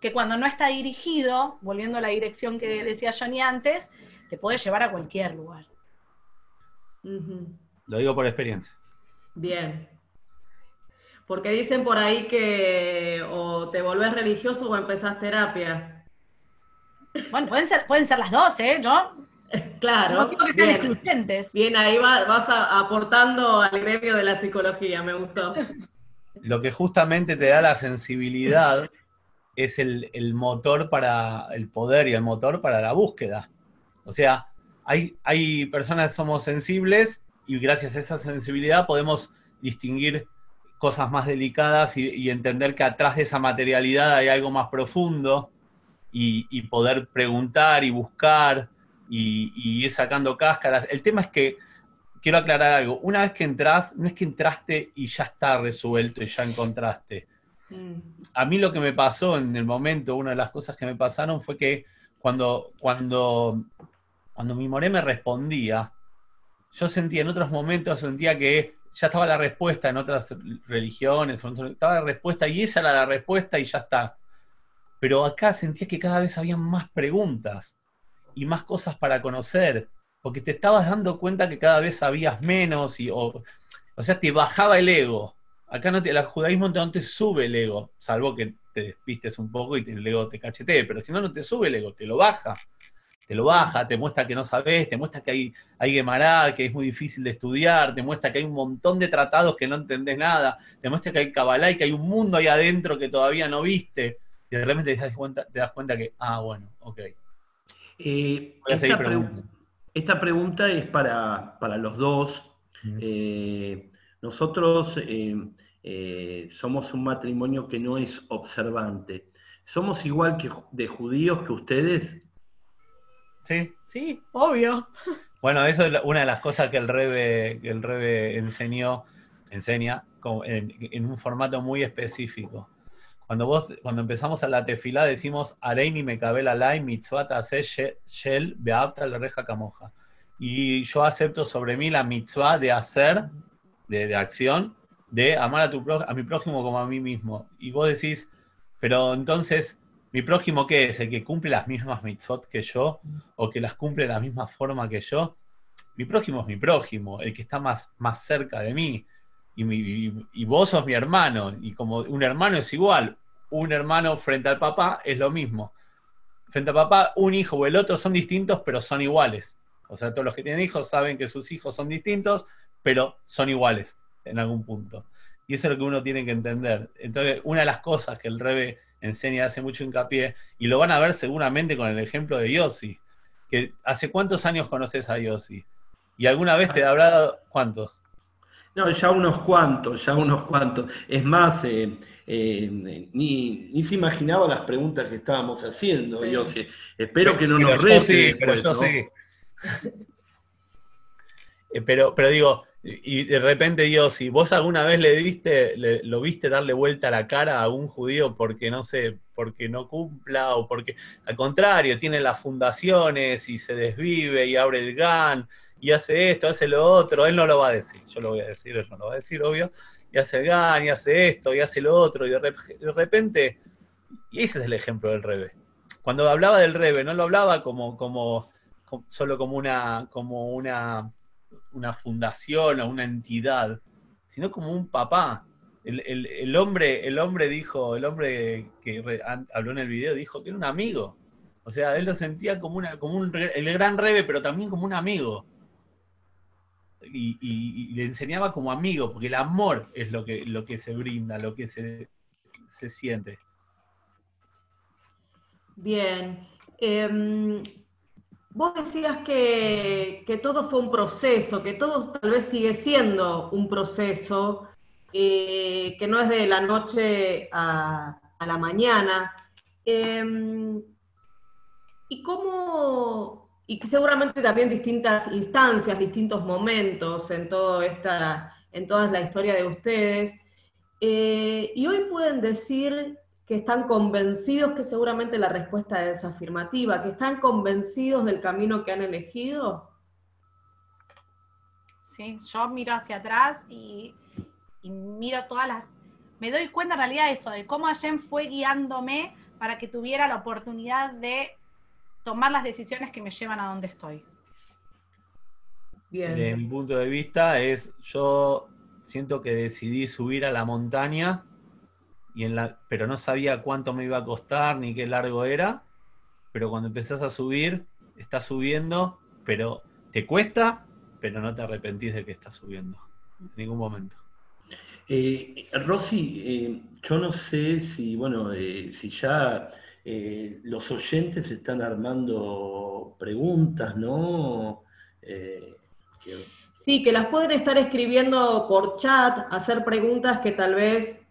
Que cuando no está dirigido, volviendo a la dirección que decía Johnny antes, te puede llevar a cualquier lugar. Lo digo por experiencia. Bien. Porque dicen por ahí que o te volvés religioso o empezás terapia. Bueno, pueden ser, pueden ser las dos, ¿eh? Yo Claro. no quiero que sean excluyentes. Bien, ahí va- vas a- aportando al gremio de la psicología, me gustó. Lo que justamente te da la sensibilidad es el, motor para el poder y el motor para la búsqueda. O sea, hay, hay personas que somos sensibles y gracias a esa sensibilidad podemos distinguir cosas más delicadas y, entender que atrás de esa materialidad hay algo más profundo y, y poder preguntar y buscar y, y ir sacando cáscaras. El tema es que, quiero aclarar algo, una vez que entras, no es que entraste y ya está resuelto y ya encontraste. Mm. A mí lo que me pasó en el momento, una de las cosas que me pasaron fue que cuando, cuando, cuando mi moré me respondía, yo sentía en otros momentos, sentía que ya estaba la respuesta en otras religiones, estaba la respuesta y esa era la respuesta y ya está. Pero acá sentía que cada vez había más preguntas y más cosas para conocer, porque te estabas dando cuenta que cada vez sabías menos y, o, o sea, te bajaba el ego. Acá no te, el judaísmo no te sube el ego, salvo que te despistes un poco y te- el ego te cachetee, pero si no, no te sube el ego, te lo baja. Te lo baja, te muestra que no sabes, te muestra que hay, hay Gemara, que es muy difícil de estudiar, te muestra que hay un montón de tratados que no entendés nada, te muestra que hay Kabbalah y que hay un mundo ahí adentro que todavía no viste, y de repente te das cuenta, te das cuenta que, ah, bueno, ok. Eh, Voy a esta, pre- preguntando. esta pregunta es para, para los dos. Eh, nosotros eh, eh, somos un matrimonio que no es observante. ¿Somos igual que de judíos que ustedes? Sí, Sí, obvio. Bueno, eso es una de las cosas que el Rebe, que el Rebe enseñó, enseña en, en un formato muy específico. Cuando vos, cuando empezamos a la tefilá decimos Areini me cabela lai mitzvah tase shel beapta la reja camoja. Y yo acepto sobre mí la mitzvah de hacer, de, de acción, de amar a, tu, a mi prójimo como a mí mismo. Y vos decís, pero entonces, ¿mi prójimo qué es? ¿El que cumple las mismas mitzvot que yo? o que las cumple de la misma forma que yo, mi prójimo es mi prójimo, el que está más, más cerca de mí. Y- y vos sos mi hermano, y como un hermano es igual, un hermano frente al papá es lo mismo. Frente al papá, un hijo o el otro son distintos, pero son iguales. O sea, todos los que tienen hijos saben que sus hijos son distintos, pero son iguales en algún punto. Y eso es lo que uno tiene que entender. Entonces, una de las cosas que el Rebe enseña, hace mucho hincapié, y lo van a ver seguramente con el ejemplo de Yossi, que ¿hace cuántos años conoces a Yossi? ¿Y alguna vez te habrá dado cuántos? No, ya unos cuantos, ya unos cuantos. Es más, eh, eh, ni, ni se imaginaba las preguntas que estábamos haciendo, Sí. yo sé. Espero que no Pero nos rete sí, pero yo ¿no? sí. Eh, pero, pero digo, y de repente Dios, si vos alguna vez le diste, lo viste darle vuelta a la cara a un judío porque no sé, porque no cumpla o porque, al contrario, tiene las fundaciones y se desvive y abre el GAN y hace esto, hace lo otro, él no lo va a decir, yo lo voy a decir, él no lo va a decir, obvio, y hace el GAN y hace esto y hace lo otro y de, de repente, y ese es el ejemplo del Rebe. Cuando hablaba del Rebe, no lo hablaba como, como, como- solo como una, como una, una fundación o una entidad, sino como un papá. El, el- hombre, el hombre dijo, el hombre que habló en el video dijo que era un amigo. O sea, él lo sentía como, una, como un, el gran Rebe, pero también como un amigo. Y le enseñaba como amigo, porque el amor es lo que, lo que se brinda, lo que se, se siente. Bien. Em, vos decías que, que todo fue un proceso, que todo tal vez sigue siendo un proceso, eh, que no es de la noche a, la mañana. Em, ¿Y cómo, y seguramente también distintas instancias, distintos momentos en, todo esta, en toda la historia de ustedes, eh, y hoy pueden decir que están convencidos, que seguramente la respuesta es afirmativa, que están convencidos del camino que han elegido? Sí, yo miro hacia atrás y, y miro todas las... Me doy cuenta en realidad de eso, de cómo Hashem fue guiándome para que tuviera la oportunidad de tomar las decisiones que me llevan a donde estoy. Bien. Desde mi punto de vista es, yo siento que decidí subir a la montaña, y en la, pero no sabía cuánto me iba a costar ni qué largo era, pero cuando empezás a subir, estás subiendo, pero te cuesta, pero no te arrepentís de que estás subiendo, en ningún momento. Eh, Rosy, eh, yo no sé si, bueno, eh, si ya los oyentes están armando preguntas, ¿no? Sí, que las pueden estar escribiendo por chat, hacer preguntas que tal vez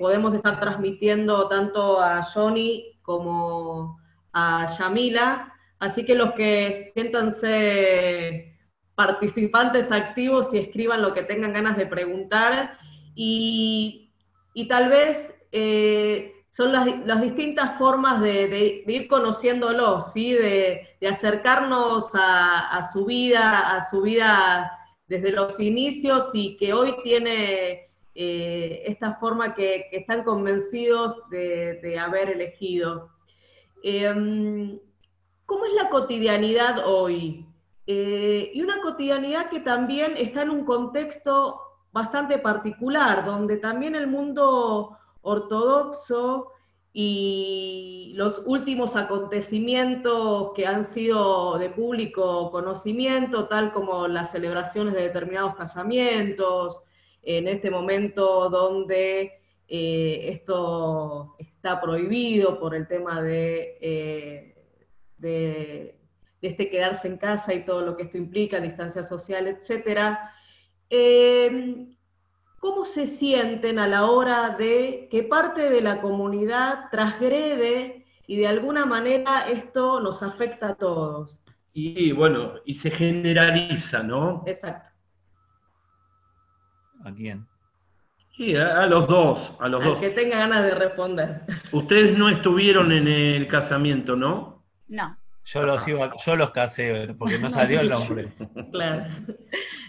podemos estar transmitiendo tanto a Johnny como a Yamila. Así que los que siéntanse participantes activos y escriban lo que tengan ganas de preguntar. Y, tal vez son las, distintas formas de, ir conociéndolo, ¿sí? de, acercarnos a, su vida, a su vida desde los inicios y que hoy tiene eh, esta forma que, están convencidos de, haber elegido. Em, ¿Cómo es la cotidianidad hoy? Eh, y una cotidianidad que también está en un contexto bastante particular, donde también el mundo ortodoxo y los últimos acontecimientos que han sido de público conocimiento, tal como las celebraciones de determinados casamientos, en este momento donde eh, esto está prohibido por el tema de, eh, de, este quedarse en casa y todo lo que esto implica, distancia social, etc. ¿Cómo se sienten a la hora de que parte de la comunidad transgrede y de alguna manera esto nos afecta a todos? Y bueno, y se generaliza, ¿no? Exacto. ¿A quién? Sí, a, los dos, a los Al que tenga ganas de responder. Ustedes no estuvieron en el casamiento, ¿no? No. Yo los iba, yo los casé porque no salió el nombre. claro.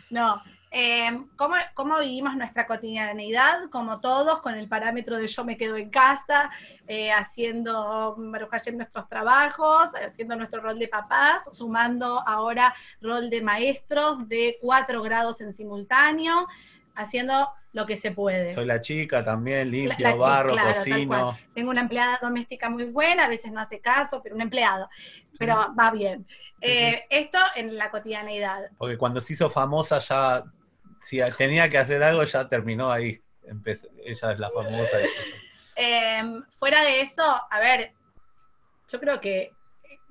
No, eh, ¿cómo, vivimos nuestra cotidianidad? Como todos, con el parámetro de yo me quedo en casa, eh, haciendo nuestros trabajos, haciendo nuestro rol de papás, sumando ahora rol de maestros de cuatro grados en simultáneo, haciendo lo que se puede. Soy la chica también, limpio, barro, cocino. Tengo una empleada doméstica muy buena, a veces no hace caso, pero un empleado, pero va bien. Eh, esto en la cotidianidad. Porque cuando se hizo famosa ya si tenía que hacer algo, ya terminó ahí. ella es la famosa. Em, fuera de eso, a ver, yo creo que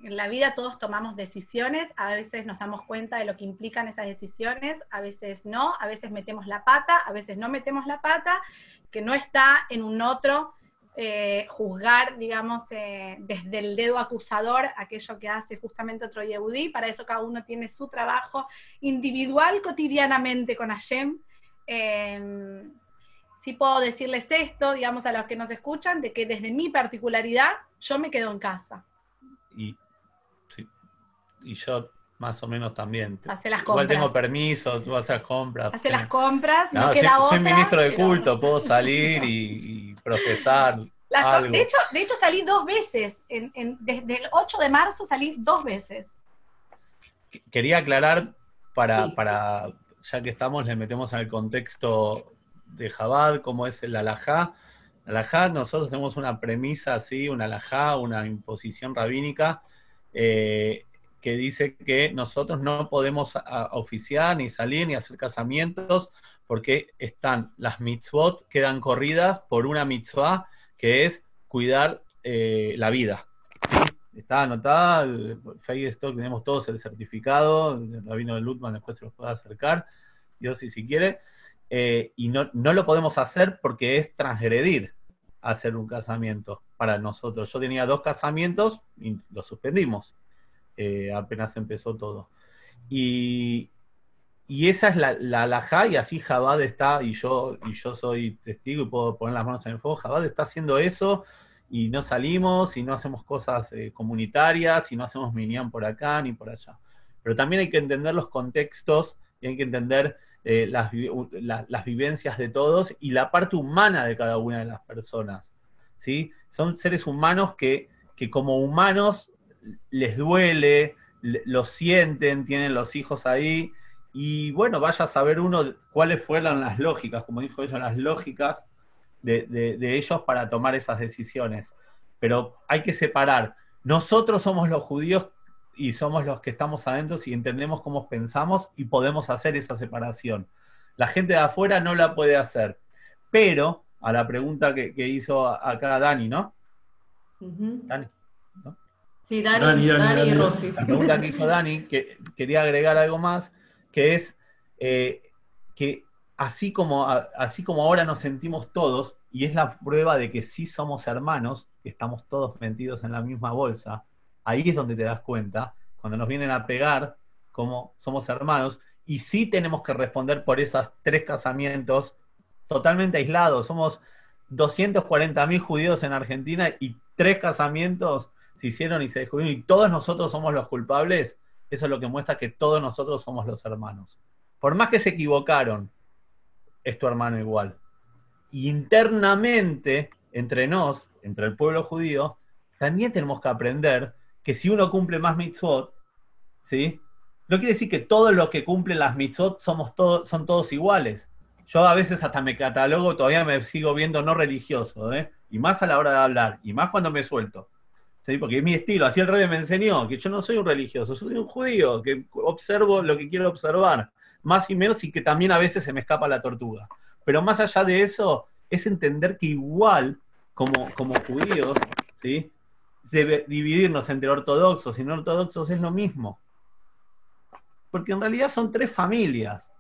en la vida todos tomamos decisiones, a veces nos damos cuenta de lo que implican esas decisiones, a veces no, a veces metemos la pata, a veces no metemos la pata, que no está en un otro eh, juzgar, digamos, eh, desde el dedo acusador aquello que hace justamente otro Yehudi. Para eso cada uno tiene su trabajo individual cotidianamente con Hashem. Eh, sí puedo decirles esto, digamos, a los que nos escuchan, de que desde mi particularidad yo me quedo en casa. Y, y yo más o menos también. Hace las compras. Igual tengo permiso, tú hacer compras. Hace las compras, no, queda soy, soy ministro de culto, puedo salir y, profesar. algo. De, hecho, de hecho, salí dos veces. desde el 8 de marzo salí dos veces. Quería aclarar, para, para ya que estamos, le metemos en el contexto de Jabad, cómo es el alajá. El alajá, nosotros tenemos una premisa así, un alajá, una imposición rabínica. Eh, que dice que nosotros no podemos oficiar, ni salir, ni hacer casamientos, porque están las mitzvot, quedan corridas por una mitzvah que es cuidar eh, la vida. Está anotada, Facebook tenemos todos el certificado, el rabino de Lutman después se los puede acercar, Dios si, si quiere, eh, y no, no lo podemos hacer porque es transgredir hacer un casamiento para nosotros. Yo tenía dos casamientos y los suspendimos. Eh, apenas empezó todo. Y, y esa es la, la alajá, y así Jabad está, y yo, y yo soy testigo y puedo poner las manos en el fuego, Jabad está haciendo eso, y no salimos, y no hacemos cosas eh, comunitarias, y no hacemos minián por acá ni por allá. Pero también hay que entender los contextos, y hay que entender eh, las, las vivencias de todos, y la parte humana de cada una de las personas. ¿sí? Son seres humanos que, que como humanos les duele, lo sienten, tienen los hijos ahí, y bueno, vaya a saber uno cuáles fueron las lógicas, como dijo ella, las lógicas de, de, ellos para tomar esas decisiones. Pero hay que separar. Nosotros somos los judíos y somos los que estamos adentro y entendemos cómo pensamos y podemos hacer esa separación. La gente de afuera no la puede hacer. Pero, a la pregunta que, hizo acá Dani, ¿no? Dani. Sí, Dani, Dani, y Rossi. La pregunta que hizo Dani, que quería agregar algo más, que es eh, que así como, así como ahora nos sentimos todos, y es la prueba de que sí somos hermanos, que estamos todos metidos en la misma bolsa, ahí es donde te das cuenta, cuando nos vienen a pegar, como somos hermanos, y sí tenemos que responder por esos tres casamientos totalmente aislados. Somos 240.000 judíos en Argentina y tres casamientos se hicieron y se descubrieron y todos nosotros somos los culpables, eso es lo que muestra que todos nosotros somos los hermanos. Por más que se equivocaron, es tu hermano igual. Y internamente, entre nos, entre el pueblo judío, también tenemos que aprender que si uno cumple más mitzvot, ¿sí? No quiere decir que todos los que cumplen las mitzvot somos todos, son todos iguales. Yo a veces hasta me catalogo, todavía me sigo viendo no religioso, ¿eh? y más a la hora de hablar, y más cuando me suelto. Porque es mi estilo, así el rey me enseñó, que yo no soy un religioso, soy un judío, que observo lo que quiero observar, más y menos, y que también a veces se me escapa la tortuga. Pero más allá de eso, es entender que igual, como, como judíos, ¿sí? debe dividirnos entre ortodoxos y no ortodoxos es lo mismo. Porque en realidad son tres familias.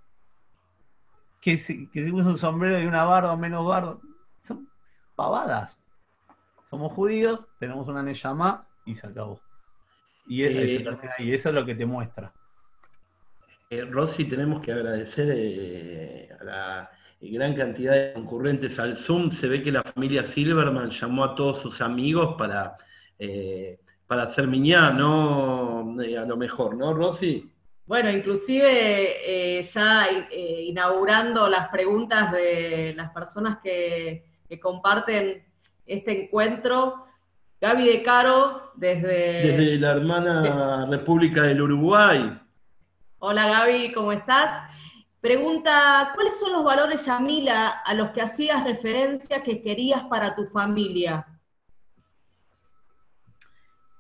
Que si, que un sombrero y una barba menos barba, son pavadas somos judíos, tenemos una Neyama y se acabó. Y, eh, eso es lo que te muestra. Eh, Rosy, tenemos que agradecer eh, a la gran cantidad de concurrentes al Zoom. Se ve que la familia Silverman llamó a todos sus amigos para, para hacer miñá, ¿no? a lo mejor, ¿no, Rosy? Bueno, inclusive ya inaugurando las preguntas de las personas que, que comparten este encuentro. Gaby De Caro, desde... Desde la hermana República del Uruguay. Hola Gaby, ¿cómo estás? Pregunta, ¿cuáles son los valores, Yamila, a los que hacías referencia que querías para tu familia?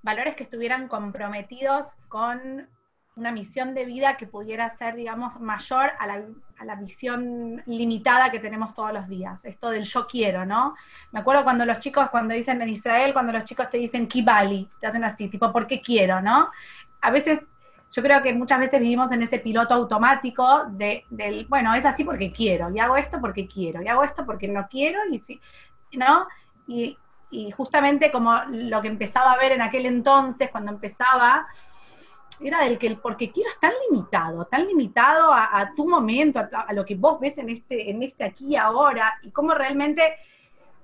Valores que estuvieran comprometidos con una misión de vida que pudiera ser, digamos, mayor a la, a la, visión limitada que tenemos todos los días. Esto del yo quiero, ¿no? Me acuerdo cuando los chicos, cuando dicen en Israel, cuando los chicos te dicen kibali, te hacen así, tipo, ¿por qué quiero, no? A veces, yo creo que muchas veces vivimos en ese piloto automático de, del, bueno, es así porque quiero, y hago esto porque quiero, y hago esto porque no quiero, y sí, ¿no? Y, y justamente como lo que empezaba a ver en aquel entonces, cuando empezaba era del que el porque quiero es tan limitado, tan limitado a, tu momento, a, lo que vos ves en este, en este aquí y ahora, y cómo realmente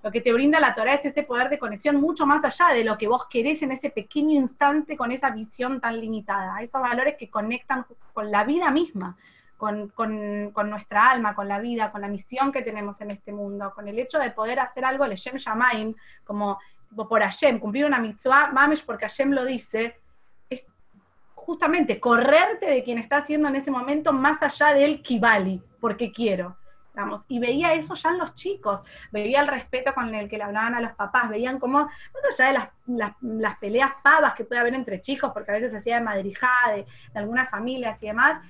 lo que te brinda la Torah es ese poder de conexión mucho más allá de lo que vos querés en ese pequeño instante con esa visión tan limitada, esos valores que conectan con la vida misma, con, nuestra alma, con la vida, con la misión que tenemos en este mundo, con el hecho de poder hacer algo, el Shem Shamaim, como, por Hashem, cumplir una mitzvah, mamesh porque Hashem lo dice, justamente correrte de quien está haciendo en ese momento más allá del kibali, porque quiero. Vamos, y veía eso ya en los chicos, veía el respeto con el que le hablaban a los papás, veían cómo, más allá de las, peleas pavas que puede haber entre chicos, porque a veces se hacía de madrijada, de, algunas familias y demás,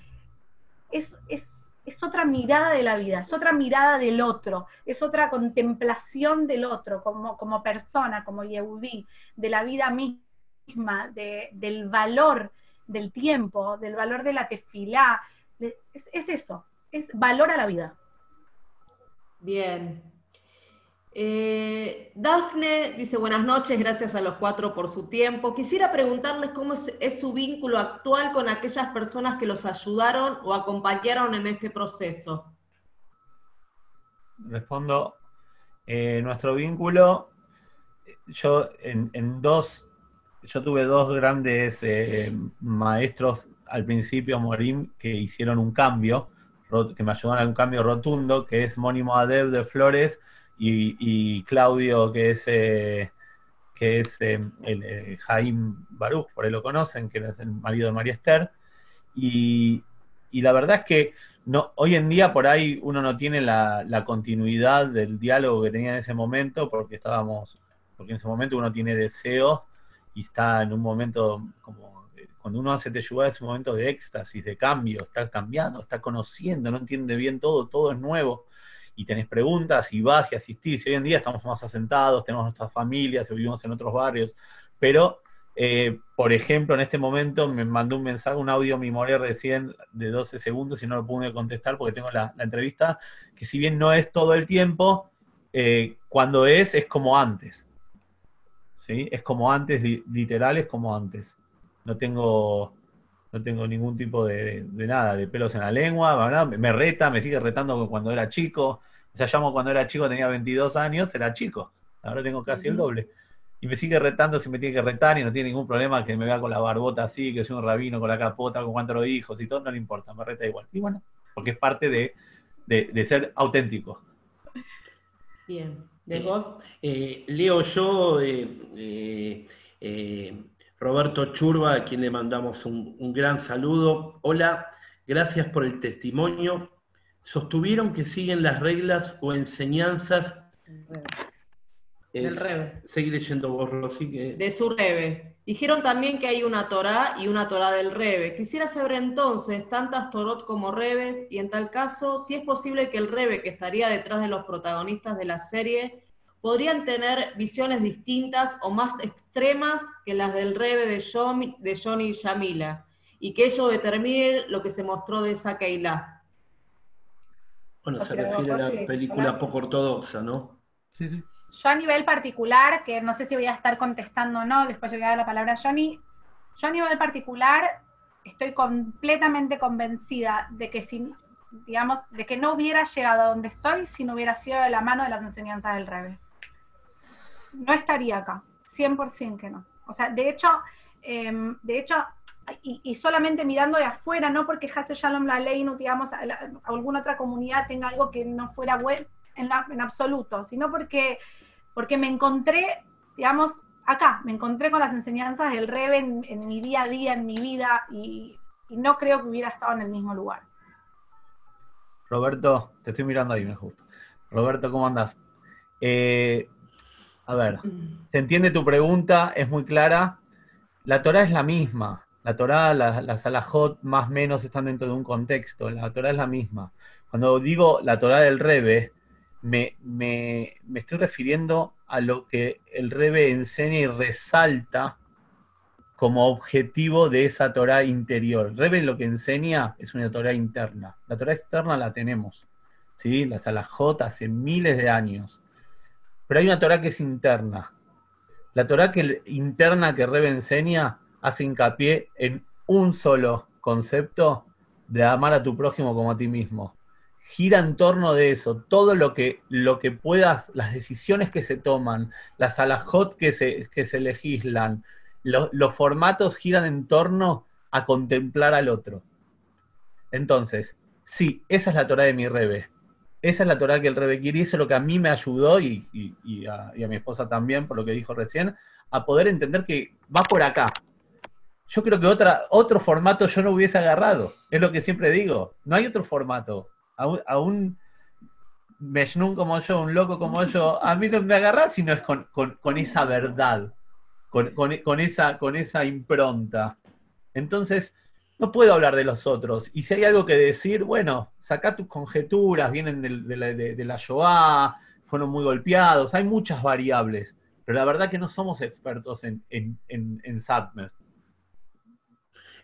es, es, otra mirada de la vida, es otra mirada del otro, es otra contemplación del otro como, como persona, como Yehudi, de la vida misma, de, del valor del tiempo, del valor de la tefilá. Es, eso, es valor a la vida. Bien. Eh, Dafne dice buenas noches, gracias a los cuatro por su tiempo. Quisiera preguntarles cómo es, su vínculo actual con aquellas personas que los ayudaron o acompañaron en este proceso. Respondo, eh, nuestro vínculo, yo en, dos, yo tuve dos grandes eh, maestros al principio, Morín, que hicieron un cambio, que me ayudaron a un cambio rotundo, que es Mónimo Adeb de Flores, y, Claudio, que es, eh, que es eh, el, eh, Jaime Baruch, por ahí lo conocen, que es el marido de María Esther. Y, la verdad es que no, hoy en día por ahí uno no tiene la, continuidad del diálogo que tenía en ese momento, porque estábamos, porque en ese momento uno tiene deseos y está en un momento como cuando uno hace Teshuvah es un momento de éxtasis, de cambio, está cambiando, está conociendo, no entiende bien todo, todo es nuevo y tenés preguntas y vas y asistís. hoy en día estamos más asentados, tenemos nuestras familias, vivimos en otros barrios, pero, eh, por ejemplo, en este momento me mandó un mensaje, un audio mi recién de 12 segundos y no lo pude contestar porque tengo la, entrevista, que si bien no es todo el tiempo, eh, cuando es, es como antes. ¿Sí? Es como antes, literal, es como antes. No tengo, no tengo ningún tipo de, nada, de pelos en la lengua, me reta, me sigue retando cuando era chico, o sea, llamo cuando era chico, tenía 22 años, era chico. Ahora tengo casi el doble. Y me sigue retando si me tiene que retar y no tiene ningún problema que me vea con la barbota así, que soy un rabino con la capota, con cuatro hijos y todo, no le importa, me reta igual. Y bueno, porque es parte de, ser auténtico. Bien. ¿De vos? Eh, leo yo, eh, eh, Roberto Churba, a quien le mandamos un gran saludo. Hola, gracias por el testimonio sostuvieron que siguen las reglas o enseñanzas. Del Rebe. Seguir leyendo vos, Rosy. Que... De su Rebe. Dijeron también que hay una Torá y una Torá del Rebe. Quisiera saber entonces tantas Torot como Rebes y en tal caso si es posible que el Rebe que estaría detrás de los protagonistas de la serie podrían tener visiones distintas o más extremas que las del Rebe de, John, de Johnny y Yamila y que ello determine lo que se mostró de esa Keilah. Bueno, se refiere a la película poco ortodoxa, ¿no? Sí, sí. Yo a nivel particular, que no sé si voy a estar contestando o no, después le voy a dar la palabra a Johnny, yo a nivel particular estoy completamente convencida de que si, digamos, de que no hubiera llegado a donde estoy si no hubiera sido de la mano de las enseñanzas del Rebe. No estaría acá, 100% que no. O sea, de hecho, em, de hecho, y, solamente mirando de afuera, no porque Hasse Shalom la ley, no digamos, a, alguna otra comunidad tenga algo que no fuera bueno en, en, absoluto, sino porque, porque me encontré, digamos, acá, me encontré con las enseñanzas del Rebe en, mi día a día, en mi vida, y, no creo que hubiera estado en el mismo lugar. Roberto, te estoy mirando ahí, me justo. Roberto, ¿cómo andas? Eh, a ver, ¿se entiende tu pregunta? Es muy clara. La Torah es la misma. La Torah, las la Salahot más o menos están dentro de un contexto, la Torah es la misma. Cuando digo la Torah del Rebe, me, estoy refiriendo a lo que el Rebe enseña y resalta como objetivo de esa Torah interior. Rebe lo que enseña es una Torah interna. La Torah externa la tenemos, ¿sí? la Salahot hace miles de años. Pero hay una Torah que es interna. La Torah que, interna que Rebe enseña hace hincapié en un solo concepto de amar a tu prójimo como a ti mismo. Gira en torno de eso, todo lo que, lo que puedas, las decisiones que se toman, las alajot que se, que se legislan, los formatos giran en torno a contemplar al otro. Entonces, sí, esa es la Torah de mi Rebe. Esa es la Torah que el Rebe quiere y eso es lo que a mí me ayudó y, a, y a mi esposa también, por lo que dijo recién, a poder entender que va por acá, yo creo que otra, otro formato yo no hubiese agarrado. Es lo que siempre digo. No hay otro formato. A un, Meshnun como yo, un loco como yo, a mí no me agarra sino es con, esa verdad, con, esa, con esa impronta. Entonces, no puedo hablar de los otros. Y si hay algo que decir, bueno, saca tus conjeturas, vienen de, la, de, la Shoah, fueron muy golpeados, hay muchas variables. Pero la verdad que no somos expertos en, en, en, en Satmer.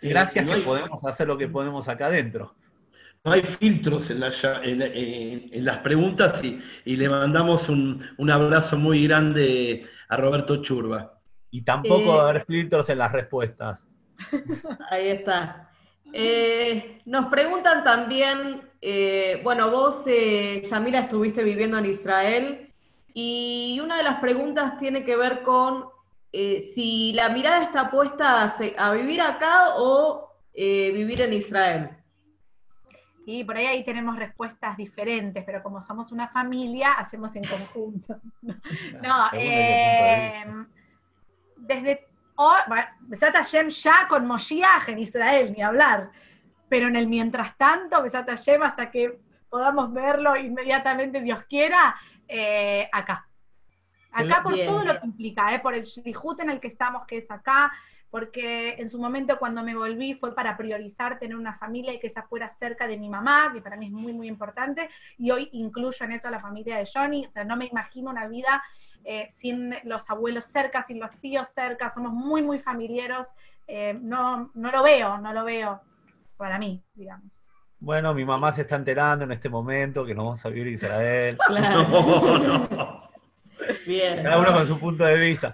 Gracias que podemos hacer lo que podemos acá adentro. Hay filtros en, en, las preguntas y, le mandamos un, abrazo muy grande a Roberto Churba. Y tampoco va a haber filtros en las respuestas. Ahí está. Eh, nos preguntan también, eh, bueno, vos, eh, Yamila, estuviste viviendo en Israel y una de las preguntas tiene que ver con si la mirada está puesta a, vivir acá o vivir en Israel. Y por ahí, ahí tenemos respuestas diferentes, pero como somos una familia, hacemos en conjunto. no, desde o, Besat Hashem ya con Moshiach en Israel, ni hablar. Pero en el mientras tanto, Besat Hashem hasta que podamos verlo inmediatamente, Dios quiera, eh, acá. Acá por todo lo que implica, eh, por el shihut en el que estamos, que es acá, porque en su momento cuando me volví fue para priorizar tener una familia y que esa fuera cerca de mi mamá, que para mí es muy, muy importante, y hoy incluyo en eso a la familia de Johnny, o sea, no me imagino una vida eh, sin los abuelos cerca, sin los tíos cerca, somos muy, muy familiares, eh, no, no lo veo, no lo veo para mí, digamos. Bueno, mi mamá se está enterando en este momento que nos vamos a vivir en Israel. Claro. Bien. Cada uno con su punto de vista.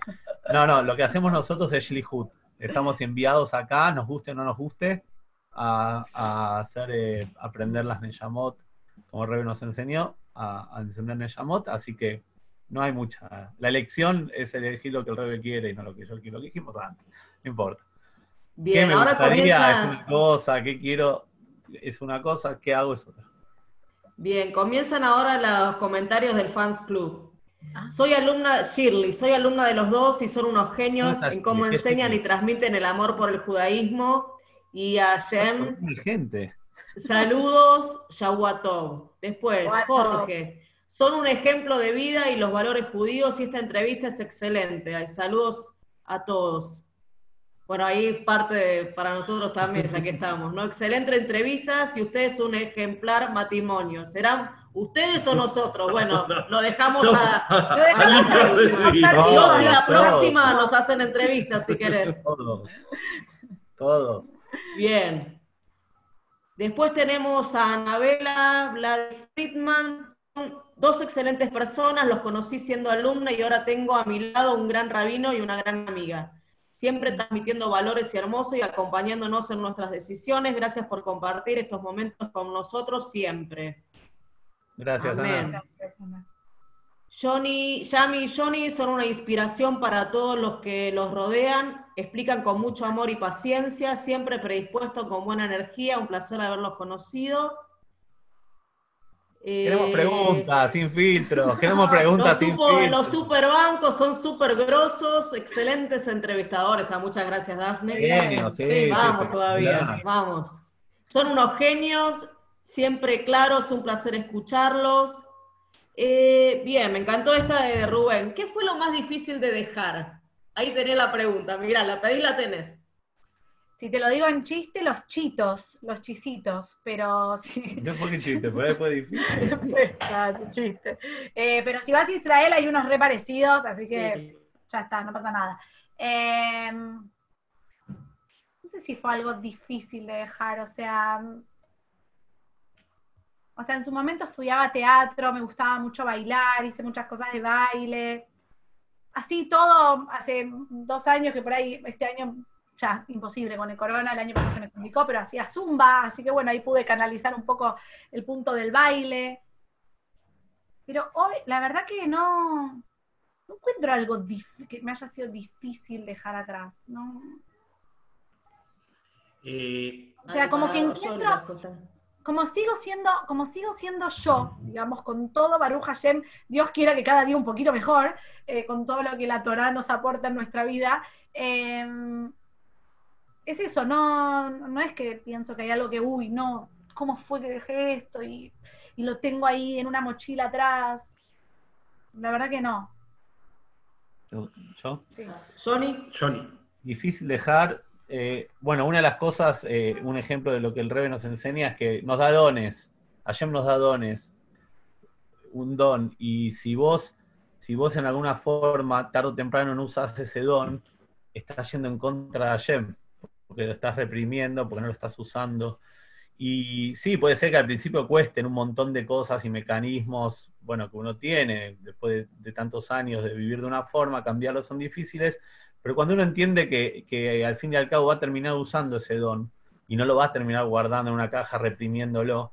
No, no, lo que hacemos nosotros es Shlihut. Estamos enviados acá, nos guste o no nos guste, a, hacer, eh, aprender las Neyamot, como Rebe nos enseñó, a, a encender Neyamot, así que no hay mucha. La elección es elegir lo que el rey quiere y no lo que yo quiero. Lo que dijimos antes, no importa. Bien, ¿Qué me ahora gustaría? comienza... Es una cosa, ¿qué quiero? Es una cosa, ¿qué hago? Es otra. Bien, comienzan ahora los comentarios del Fans Club. Ah. Soy alumna, Shirley, soy alumna de los dos y son unos genios en cómo enseñan y transmiten el amor por el judaísmo. Y a Shem. gente. Saludos, Shahuatov. Después, Jorge. Son un ejemplo de vida y los valores judíos y esta entrevista es excelente. Saludos a todos. Bueno, ahí parte para nosotros también, ya que estamos, ¿no? Excelente entrevista, si ustedes un ejemplar matrimonio. ¿Serán ustedes o nosotros? Bueno, lo dejamos a, lo dejamos a la próxima. si la próxima nos hacen entrevistas, si querés. Todos. Todos. Bien. Después tenemos a Anabela Vlad Friedman, dos excelentes personas, los conocí siendo alumna y ahora tengo a mi lado un gran rabino y una gran amiga. Siempre transmitiendo valores y hermosos y acompañándonos en nuestras decisiones. Gracias por compartir estos momentos con nosotros siempre. Gracias, Ana. Johnny, Yami y Johnny son una inspiración para todos los que los rodean, explican con mucho amor y paciencia, siempre predispuestos con buena energía, un placer haberlos conocido. Queremos eh, preguntas sin filtros, queremos preguntas sin filtros. Los superbancos son súper grosos, excelentes entrevistadores. Ah, muchas gracias, Dafne. Genios, sí, vamos todavía, vamos. Son unos genios, siempre claros, un placer escucharlos. Eh, bien, me encantó esta de Rubén. ¿Qué fue lo más difícil de dejar? Ahí tenés la pregunta, mira, la pedí la tenés. Si te lo digo en chiste, los chitos, los chisitos, pero si... No fue chiste, pero fue difícil. chiste. Eh, pero si vas a Israel hay unos re parecidos, así que ya está, no pasa nada. Em, no sé si fue algo difícil de dejar, o sea... O sea, en su momento estudiaba teatro, me gustaba mucho bailar, hice muchas cosas de baile. Así todo, hace dos años que por ahí, este año ya imposible con el corona, el año pasado se me complicó, pero hacía zumba, así que bueno, ahí pude canalizar un poco el punto del baile. Pero hoy, la verdad que no, no encuentro algo que me haya sido difícil dejar atrás, ¿no? Eh, o sea, como que encuentro, como sigo siendo, como sigo siendo yo, digamos, con todo Baruch Hashem, Dios quiera que cada día un poquito mejor, eh, con todo lo que la Torah nos aporta en nuestra vida, eh, es eso, no, no es que pienso que hay algo que, uy, no, ¿cómo fue que dejé esto? Y, lo tengo ahí en una mochila atrás. La verdad que no. ¿Yo? Sí. Johnny. Johnny. Difícil dejar. Eh, bueno, una de las cosas, eh, un ejemplo de lo que el Rebe nos enseña es que nos da dones. Hashem nos da dones. Un don. Y si vos, si vos en alguna forma, tarde o temprano, no usas ese don, estás yendo en contra de Hashem porque lo estás reprimiendo, porque no lo estás usando. y sí, puede ser que al principio cuesten un montón de cosas y mecanismos, bueno, que uno tiene después de, tantos años de vivir de una forma, cambiarlos son difíciles, pero cuando uno entiende que, que, al fin y al cabo va a terminar usando ese don y no lo va a terminar guardando en una caja reprimiéndolo,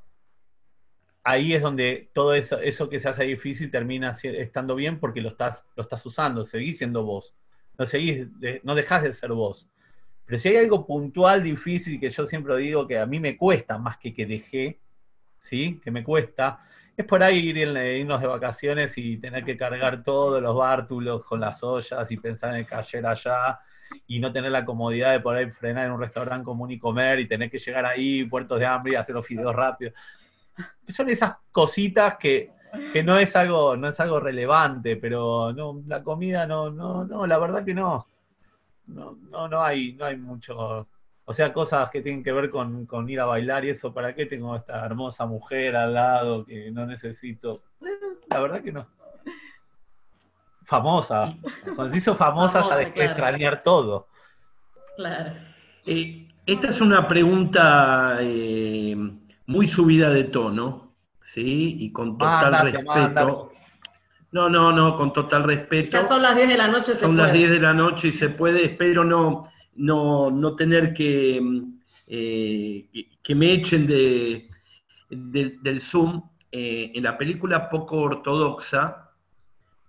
ahí es donde todo eso, eso que se hace difícil termina estando bien porque lo estás, lo estás usando, seguís siendo vos, no, seguís, no dejás de ser vos. Pero si hay algo puntual, difícil, que yo siempre digo que a mí me cuesta más que que dejé, ¿sí? Que me cuesta, es por ahí ir irnos de vacaciones y tener que cargar todos los bártulos con las ollas y pensar en el cayer allá y no tener la comodidad de poder frenar en un restaurante común y comer y tener que llegar ahí, puertos de hambre y hacer los fideos rápidos son esas cositas que, no es algo, no es algo relevante, pero no, la comida no, no, no, la verdad que no. No, no, no hay, no hay mucho. O sea, cosas que tienen que ver con, ir a bailar y eso, ¿para qué tengo esta hermosa mujer al lado que no necesito? Eh, la verdad que no. Famosa. Cuando se hizo famosa, ya dejé de extrañar todo. Claro. Eh, esta es una pregunta eh, muy subida de tono, ¿sí? Y con total respeto. No, no, no, con total respeto. Ya son las 10 de la noche. Son las 10 de la noche y se puede, espero no, no, tener que, eh, que me echen de, del Zoom. Eh, en la película poco ortodoxa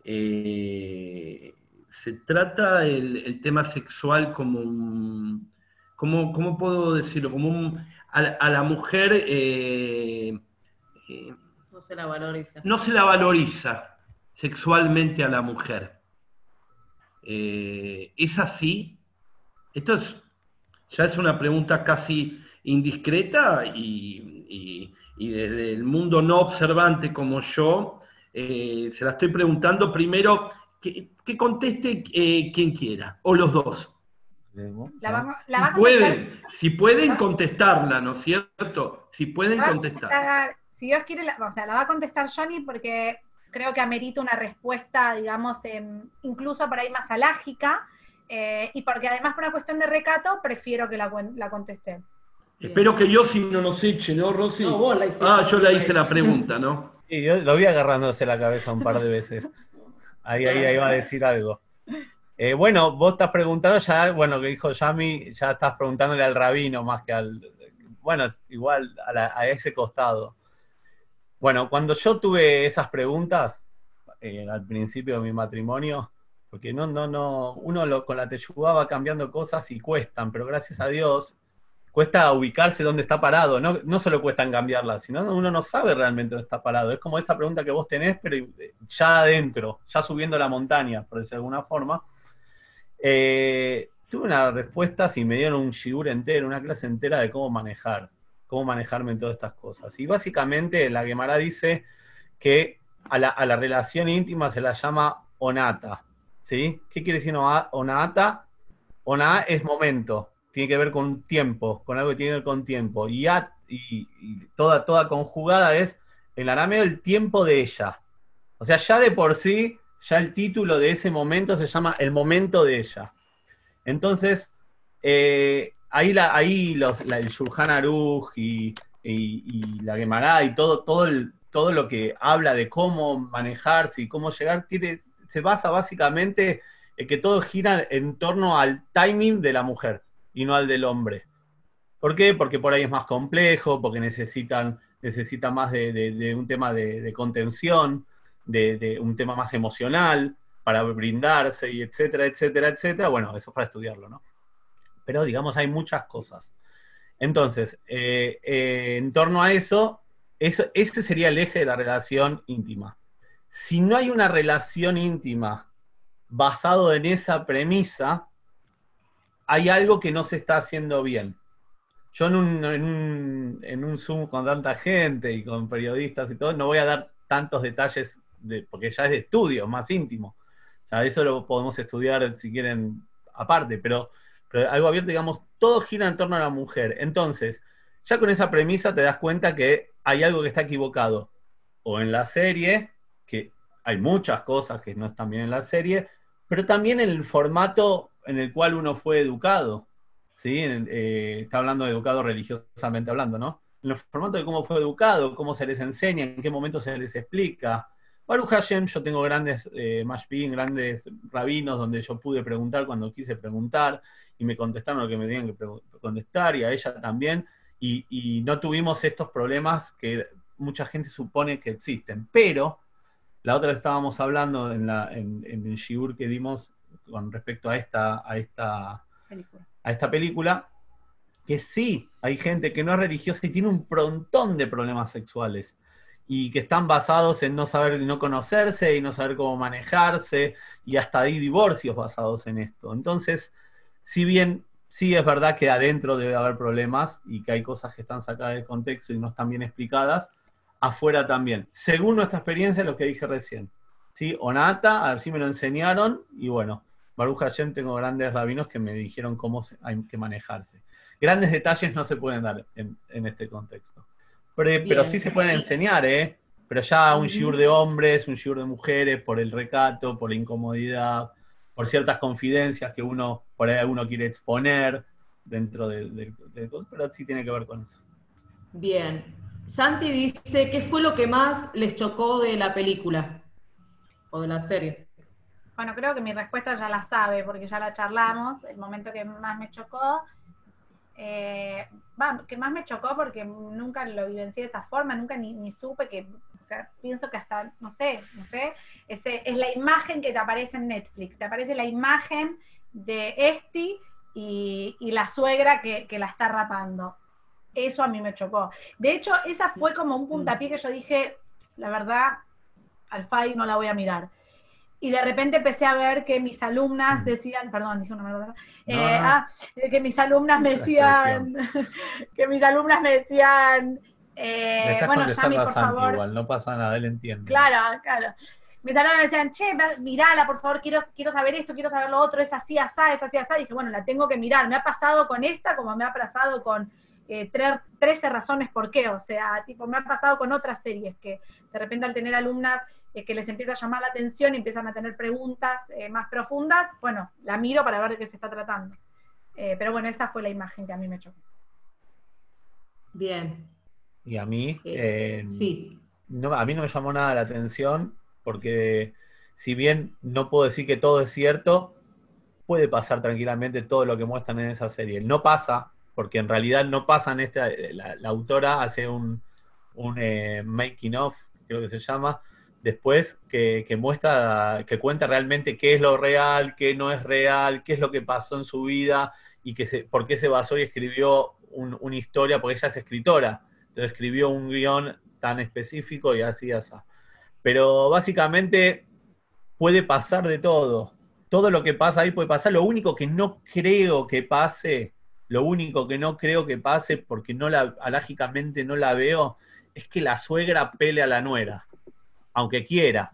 eh, se trata el, tema sexual como un, ¿cómo, ¿cómo puedo decirlo? Como un a, la mujer... No se la valoriza. No se la valoriza sexualmente a la mujer. ¿Es así? Esto es, ya es una pregunta casi indiscreta y, desde el mundo no observante como yo, se la estoy preguntando primero que, que conteste quien quiera, o los dos. La si, pueden, si pueden contestarla, ¿no es cierto? Si pueden contestar. Si Dios quiere, o sea, la va a contestar Johnny porque creo que amerita una respuesta, digamos, incluso por ahí más alágica, eh, y porque además por una cuestión de recato prefiero que la, la conteste. Espero que yo si no nos eche, ¿no, Rosy? ah, yo le hice la pregunta, ¿no? Sí, yo lo vi agarrándose la cabeza un par de veces. Ahí, ahí, ahí va a decir algo. Eh, bueno, vos estás preguntando ya, bueno, que dijo Yami, ya estás preguntándole al rabino más que al, bueno, igual a, ese costado. Bueno, cuando yo tuve esas preguntas eh, al principio de mi matrimonio, porque no, no, no, uno con la teyugá va cambiando cosas y cuestan, pero gracias a Dios cuesta ubicarse donde está parado, no, no solo cuesta cambiarla, sino uno no sabe realmente dónde está parado. Es como esta pregunta que vos tenés, pero ya adentro, ya subiendo la montaña, por decirlo de alguna forma. Eh, tuve una respuesta si me dieron un shigur entero, una clase entera de cómo manejar, cómo manejarme en todas estas cosas. Y básicamente la Gemara dice que a la, relación íntima se la llama onata. ¿Sí? ¿Qué quiere decir onata? Ona es momento, tiene que ver con tiempo, con algo que tiene que ver con tiempo. Y, y, toda, toda conjugada es el arameo el tiempo de ella. O sea, ya de por sí ya el título de ese momento se llama El momento de ella. Entonces, eh, ahí, la, ahí los, el Shulchan Aruch y, la Gemara y todo, todo, todo lo que habla de cómo manejarse y cómo llegar, tiene, se basa básicamente en que todo gira en torno al timing de la mujer y no al del hombre. ¿Por qué? Porque por ahí es más complejo, porque necesitan, necesita más de, un tema de, contención de, un tema más emocional, para brindarse y etcétera, etcétera, etcétera. Bueno, eso es para estudiarlo, ¿no? Pero digamos, hay muchas cosas. Entonces, eh, eh, en torno a eso, eso, ese sería el eje de la relación íntima. Si no hay una relación íntima basado en esa premisa, hay algo que no se está haciendo bien. Yo en un, en un, Zoom con tanta gente y con periodistas y todo, no voy a dar tantos detalles porque ya es de estudio, más íntimo. O sea, eso lo podemos estudiar si quieren aparte, pero, pero algo abierto, digamos, todo gira en torno a la mujer. Entonces, ya con esa premisa te das cuenta que hay algo que está equivocado. O en la serie, que hay muchas cosas que no están bien en la serie, pero también en el formato en el cual uno fue educado. ¿sí? Eh, está hablando de educado religiosamente hablando, ¿no? en el formato de cómo fue educado, cómo se les enseña, en qué momento se les explica. Baruch Hashem, yo tengo grandes eh, mashpim, grandes rabinos donde yo pude preguntar cuando quise preguntar y me contestaron lo que me tenían que contestar y a ella también. Y, no tuvimos estos problemas que mucha gente supone que existen. Pero la otra estábamos hablando en, la, en, el shiur que dimos con respecto a esta, a esta, a esta película, que sí, hay gente que no es religiosa y tiene un prontón de problemas sexuales y que están basados en no saber, no conocerse y no saber cómo manejarse, y hasta hay divorcios basados en esto. Entonces, si bien sí es verdad que adentro debe haber problemas y que hay cosas que están sacadas del contexto y no están bien explicadas, afuera también. Según nuestra experiencia, lo que dije recién. ¿Sí? Onata, a ver si me lo enseñaron, y bueno, Baruch Hashem tengo grandes rabinos que me dijeron cómo hay que manejarse. Grandes detalles no se pueden dar en este contexto. Pero, sí se pueden enseñar, ¿eh? Pero ya un shiur de hombres, un shiur de mujeres, por el recato, por la incomodidad, por ciertas confidencias que uno, por ahí uno quiere exponer dentro de, de, pero sí tiene que ver con eso. Bien. Santi dice, ¿qué fue lo que más les chocó de la película o de la serie? Bueno, creo que mi respuesta ya la sabe, porque ya la charlamos. El momento que más me chocó eh, que más me chocó porque nunca lo vivencié de esa forma, nunca ni, supe que, o sea, pienso que hasta, no sé, no sé, ese, es la imagen que te aparece en Netflix, te aparece la imagen de Esti y, la suegra que, la está rapando. Eso a mí me chocó. De hecho, esa fue como un puntapié que yo dije, la verdad, al FAI no la voy a mirar y de repente empecé a ver que mis alumnas decían, perdón, dije una verdad, eh, ah, que mis alumnas me decían, que mis alumnas me decían, eh, bueno, Yami, por favor. Igual, no pasa nada, él entiende. Claro, claro. Mis alumnas me decían, che, mirala, por favor, quiero, quiero saber esto, quiero saber lo otro, es así, asá, es así, asá. Y dije, bueno, la tengo que mirar. Me ha pasado con esta como me ha pasado con eh, 13 razones por qué. O sea, tipo, me ha pasado con otras series que de repente al tener alumnas que les empieza a llamar la atención y empiezan a tener preguntas eh, más profundas, bueno, la miro para ver de qué se está tratando. Eh, pero bueno, esa fue la imagen que a mí me chocó. Bien. Y a mí, eh, sí. no, a mí no me llamó nada la atención porque si bien no puedo decir que todo es cierto, puede pasar tranquilamente todo lo que muestran en esa serie. No pasa, porque en realidad no pasa en esta, la, autora hace un, un making of, creo que se llama, después que, muestra, que cuenta realmente qué es lo real, qué no es real, qué es lo que pasó en su vida y que se, por qué se basó y escribió una historia, porque ella es escritora, entonces escribió un guion tan específico y así, así. Pero básicamente puede pasar de todo. Todo lo que pasa ahí puede pasar. Lo único que no creo que pase, lo único que no creo que pase, porque no la, alágicamente no la veo, es que la suegra pele a la nuera aunque quiera.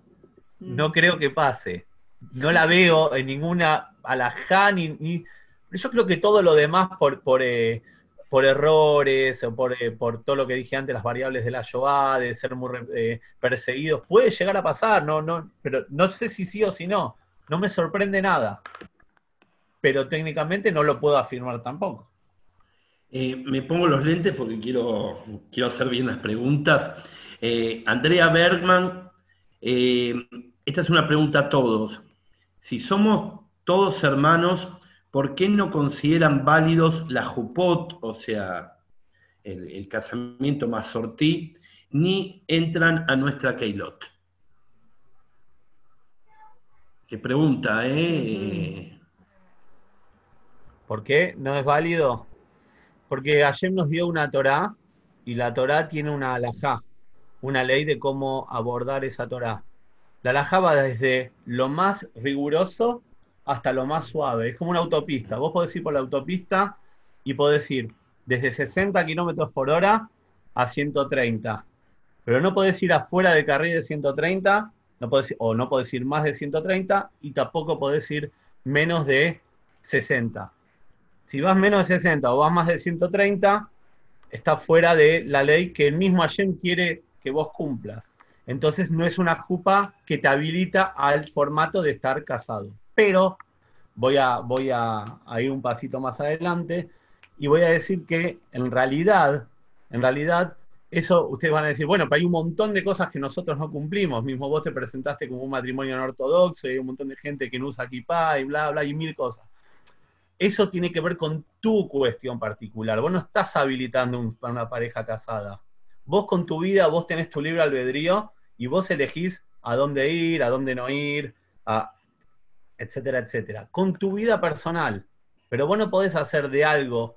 No mm. creo que pase. No la veo en ninguna alajá ni, Yo creo que todo lo demás por, por, eh, por errores o por, eh, por, todo lo que dije antes, las variables de la Shoah, de ser muy eh, perseguidos, puede llegar a pasar, no, no, pero no sé si sí o si no. No me sorprende nada. Pero técnicamente no lo puedo afirmar tampoco. me pongo los lentes porque quiero, quiero hacer bien las preguntas. Andrea Bergman eh, esta es una pregunta a todos. Si somos todos hermanos, ¿por qué no consideran válidos la jupot, o sea, el, casamiento más sortí, ni entran a nuestra keilot? Qué pregunta, ¿eh? ¿Por qué no es válido? Porque Hashem nos dio una Torah y la Torah tiene una alajá una ley de cómo abordar esa Torah. La alajá va desde lo más riguroso hasta lo más suave. Es como una autopista. Vos podés ir por la autopista y podés ir desde 60 kilómetros por hora a 130. Pero no podés ir afuera del carril de 130, no o no podés ir más de 130 y tampoco podés ir menos de 60. Si vas menos de 60 o vas más de 130, está fuera de la ley que el mismo Hashem quiere que vos cumplas. Entonces no es una jupa que te habilita al formato de estar casado. Pero voy a, voy a, ir un pasito más adelante y voy a decir que en realidad, en realidad eso ustedes van a decir, bueno, pero hay un montón de cosas que nosotros no cumplimos. Mismo vos te presentaste como un matrimonio no ortodoxo y hay un montón de gente que no usa kippah y bla, bla, y mil cosas. Eso tiene que ver con tu cuestión particular. Vos no estás habilitando a una pareja casada. Vos con tu vida, vos tenés tu libre albedrío y vos elegís a dónde ir, a dónde no ir, etcétera, etcétera. Con tu vida personal. Pero vos no podés hacer de algo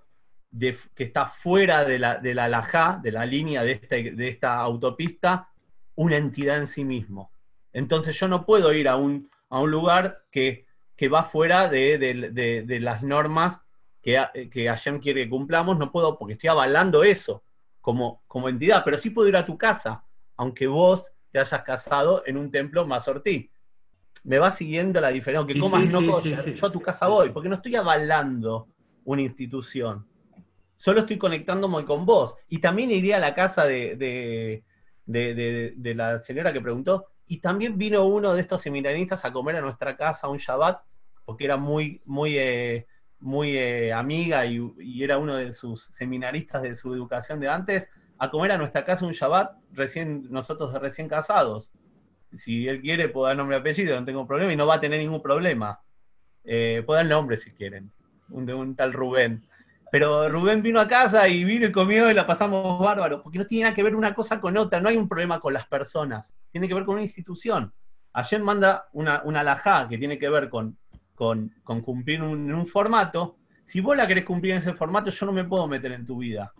que está fuera de la, de la de la línea de, este- de esta autopista, una entidad en sí mismo. Entonces yo no puedo ir a un, a un lugar que, que va fuera de, de- de- de las normas que, a- que Hashem quiere que cumplamos, no puedo porque estoy avalando eso como, como entidad, pero sí puedo ir a tu casa, aunque vos te hayas casado en un templo mazortí. Me va siguiendo la diferencia, aunque Sí, comas sí, no sí, yo a tu casa voy, porque no estoy avalando una institución. Solo estoy conectándome con vos. Y también iría a la casa de, de- de- de- de la señora que preguntó. Y también vino uno de estos seminaristas a comer a nuestra casa un Shabbat, porque era muy, muy, eh, muy eh, amiga y, era uno de sus seminaristas de su educación de antes, a comer a nuestra casa un Shabbat, recién, nosotros de recién casados. Si él quiere, puedo dar nombre y apellido, no tengo problema, y no va a tener ningún problema. Eh, puedo dar nombre si quieren, un, de un tal Rubén. Pero Rubén vino a casa y vino y comió y la pasamos bárbaro, porque no tiene nada que ver una cosa con otra, no hay un problema con las personas, tiene que ver con una institución. Ayer manda una, una alajá que tiene que ver con, con, cumplir un, un formato. Si vos la querés cumplir en ese formato, yo no me puedo meter en tu vida.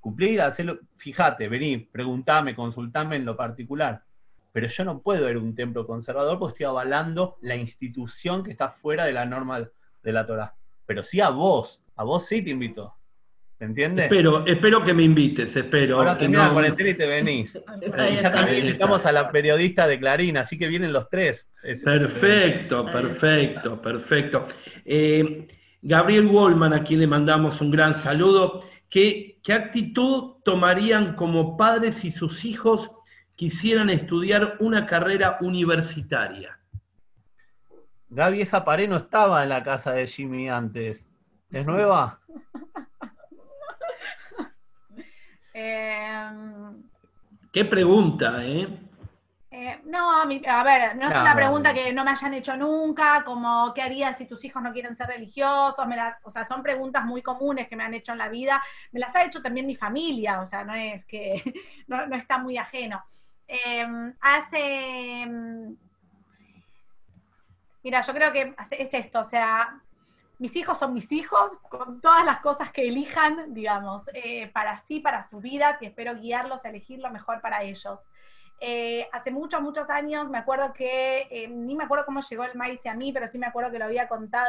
Cumplir, hacerlo, fíjate, vení, preguntame, consultame en lo particular. Pero yo no puedo ir a un templo conservador porque estoy avalando la institución que está fuera de la norma de la Torah. Pero sí a vos, a vos sí te invito. ¿te entiendes? Espero, espero que me invites, espero. Ahora que termina la no- cuarentena y te venís. Ahí Y está. también Ahí está. invitamos a la periodista de Clarín, así que vienen los tres. Es- Perfecto, perfecto, perfecto. Eh, Gabriel Wallman, a quien le mandamos un gran saludo. ¿Qué, ¿Qué actitud tomarían como padres si sus hijos quisieran estudiar una carrera universitaria? Gaby, esa pared no estaba en la casa de Jimmy antes. ¿Es nueva? Eh, Qué pregunta, ¿eh? eh, no, mi- a ver, no es No, una no, pregunta no. que no me hayan hecho nunca, como qué harías si tus hijos no quieren ser religiosos, me las- o sea, son preguntas muy comunes que me han hecho en la vida, me las ha hecho también mi familia, o sea, no es que, no, no está muy ajeno. Eh, hace, mm, mira, yo creo que es esto, o sea, mis hijos son mis hijos, con todas las cosas que elijan, digamos, eh, para sí, para sus vidas, y espero guiarlos a elegir lo mejor para ellos. Eh, hace muchos, muchos años, me acuerdo que, eh, ni me acuerdo cómo llegó el maíz a mí, pero sí me acuerdo que lo había contado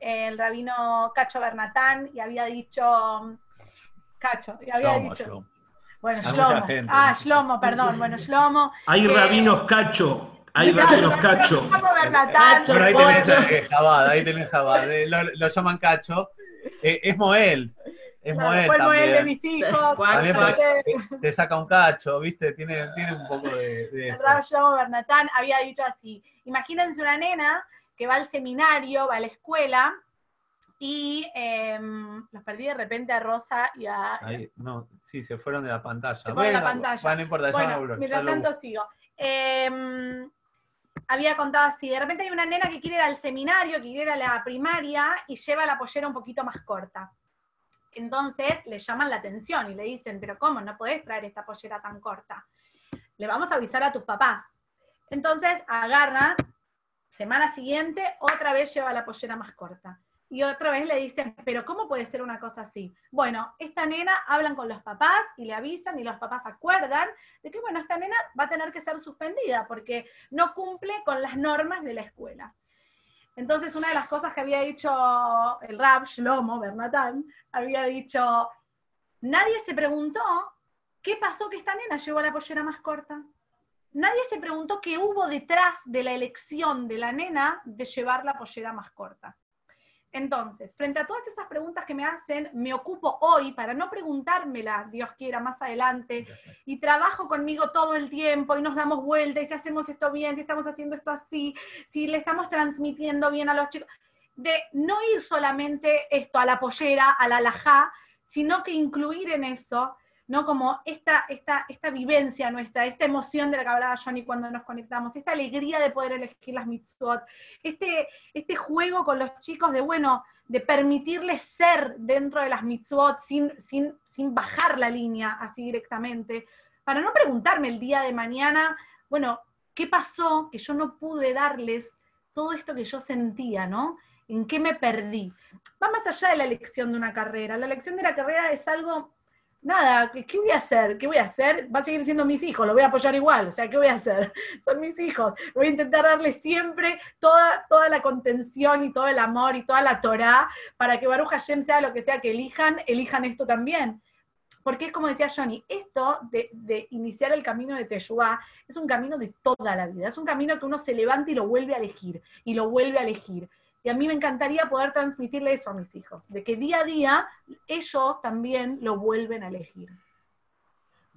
el rabino Cacho Bernatán, y había dicho, Cacho, y había Shlomo, dicho, Shlomo. bueno, Hay Shlomo, gente. ah, Shlomo, perdón, bueno, Shlomo, Hay Eh, rabinos cacho, hay rabinos cacho. Shlomo Bernatán, Cacho, Bueno, ahí tenés eh, Jabad, ahí tenés Jabad. eh, Lo, lo llaman Cacho. Eh, es Moel. Es claro, Moel fue el Moel de mis hijos, También cuac. te, saca un cacho, ¿viste? Tiene, tiene un poco de, de eso. Shlomo Bernatán había dicho así, imagínense una nena que va al seminario, va a la escuela, y em, los perdí de repente a Rosa y a... Ahí, no, sí, se fueron de la pantalla. Se fueron de la pantalla. bueno, no importa, Bueno, mientras ya lo tanto sigo. Em, había contado así, de repente hay una nena que quiere ir al seminario, que quiere ir a la primaria y lleva la pollera un poquito más corta. Entonces le llaman la atención y le dicen, pero ¿cómo? No podés traer esta pollera tan corta. Le vamos a avisar a tus papás. Entonces agarra, semana siguiente, otra vez lleva la pollera más corta. Y otra vez le dicen, pero ¿cómo puede ser una cosa así? Bueno, esta nena hablan con los papás y le avisan y los papás acuerdan de que, bueno, esta nena va a tener que ser suspendida porque no cumple con las normas de la escuela. Entonces, una de las cosas que había dicho el Rab Shlomo Bernatán, había dicho, nadie se preguntó qué pasó que esta nena llevó la pollera más corta. Nadie se preguntó qué hubo detrás de la elección de la nena de llevar la pollera más corta. Entonces, frente a todas esas preguntas que me hacen, me ocupo hoy para no preguntármela, Dios quiera, más adelante, y trabajo conmigo todo el tiempo y nos damos vueltas y si hacemos esto bien, si estamos haciendo esto así, si le estamos transmitiendo bien a los chicos, de no ir solamente esto a la pollera, a la sino que incluir en eso ¿no? Como esta, esta, esta vivencia nuestra, esta emoción de la que hablaba Johnny cuando nos conectamos, esta alegría de poder elegir las mitzvot, este, este juego con los chicos de, bueno, de permitirles ser dentro de las mitzvot sin, sin, sin bajar la línea así directamente, para no preguntarme el día de mañana, bueno, ¿qué pasó que yo no pude darles todo esto que yo sentía, ¿no? ¿En qué me perdí? Va más allá de la elección de una carrera. La elección de la carrera es algo nada, ¿qué voy a hacer? ¿Qué voy a hacer? Va a seguir siendo mis hijos, lo voy a apoyar igual, o sea, ¿qué voy a hacer? Son mis hijos, voy a intentar darles siempre toda, toda la contención y todo el amor y toda la Torah para que Baruch Hashem sea lo que sea que elijan, elijan esto también. Porque es como decía Johnny, esto de, de iniciar el camino de Teshuvah es un camino de toda la vida, es un camino que uno se levanta y lo vuelve a elegir, y lo vuelve a elegir. Y a mí me encantaría poder transmitirle eso a mis hijos, de que día a día ellos también lo vuelven a elegir.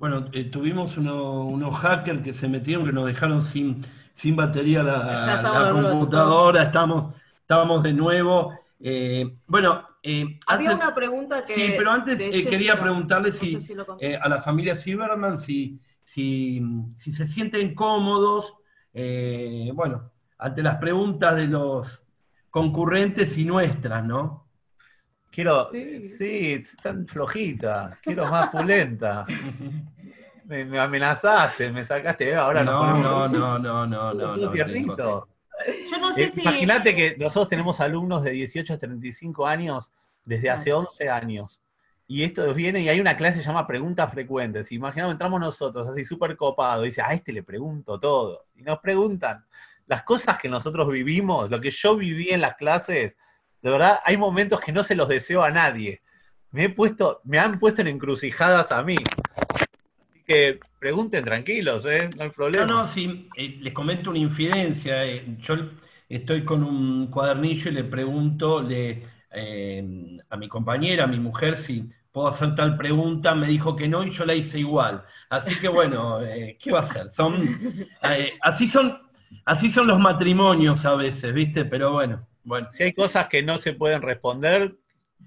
Bueno, eh, tuvimos unos hackers que se metieron, que nos dejaron sin, sin batería la, la computadora, estamos, estamos de nuevo. Eh, bueno, eh, había una pregunta que. Sí, pero antes quería preguntarle si, a la familia Silverman si, si, si se sienten cómodos, bueno, ante las preguntas de los concurrentes y nuestras, ¿no? Quiero, sí, tan flojita, quiero más pulenta. Me, amenazaste, me sacaste, ahora no. No, no, no, no, no, no. Tiernito. Yo no sé eh, si. Imagínate que nosotros tenemos alumnos de 18 a 35 años desde hace 11 años. Y esto viene y hay una clase que se llama preguntas frecuentes. Imaginamos, entramos nosotros así súper copado, y dice, a este le pregunto todo. Y nos preguntan, las cosas que nosotros vivimos, lo que yo viví en las clases, de verdad, hay momentos que no se los deseo a nadie. Me he puesto, me han puesto en encrucijadas a mí. Así que pregunten tranquilos, ¿eh? no hay problema. No, no, sí, eh, les comento una infidencia. Eh, yo estoy con un cuadernillo y le pregunto le, a mi compañera, a mi mujer, si puedo hacer tal pregunta, me dijo que no y yo la hice igual. Así que bueno, ¿qué va a hacer? Son, así son Así son los matrimonios a veces, ¿viste? Pero bueno, bueno. Si hay cosas que no se pueden responder,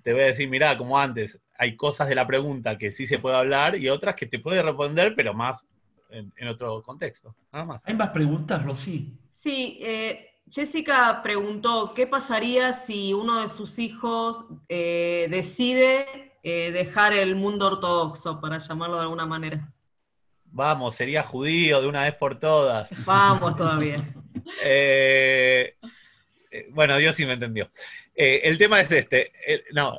te voy a decir, mira, como antes, hay cosas de la pregunta que sí se puede hablar y otras que te puede responder, pero más en, otro contexto. Nada más. ¿Hay más preguntas, Rosy? Sí, eh, Jessica preguntó, ¿qué pasaría si uno de sus hijos eh, decide eh, dejar el mundo ortodoxo, para llamarlo de alguna manera? Vamos, sería judío de una vez por todas. Vamos todavía. Eh, eh, bueno, Dios sí me entendió. Eh, el tema es este. no,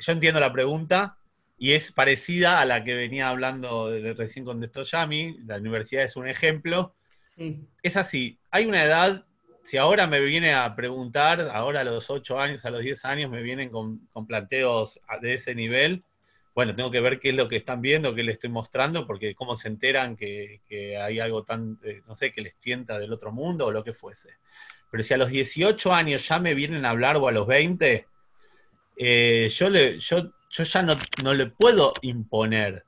yo entiendo la pregunta y es parecida a la que venía hablando recién con Yami. La universidad es un ejemplo. Es así. Hay una edad, si ahora me viene a preguntar, ahora a los 8 años, a los 10 años, me vienen con, con planteos de ese nivel bueno, tengo que ver qué es lo que están viendo, qué les estoy mostrando, porque cómo se enteran que, hay algo tan, eh, no sé, que les tienta del otro mundo o lo que fuese. Pero si a los 18 años ya me vienen a hablar o a los 20, eh, yo, le, yo, yo ya no, no, le puedo imponer.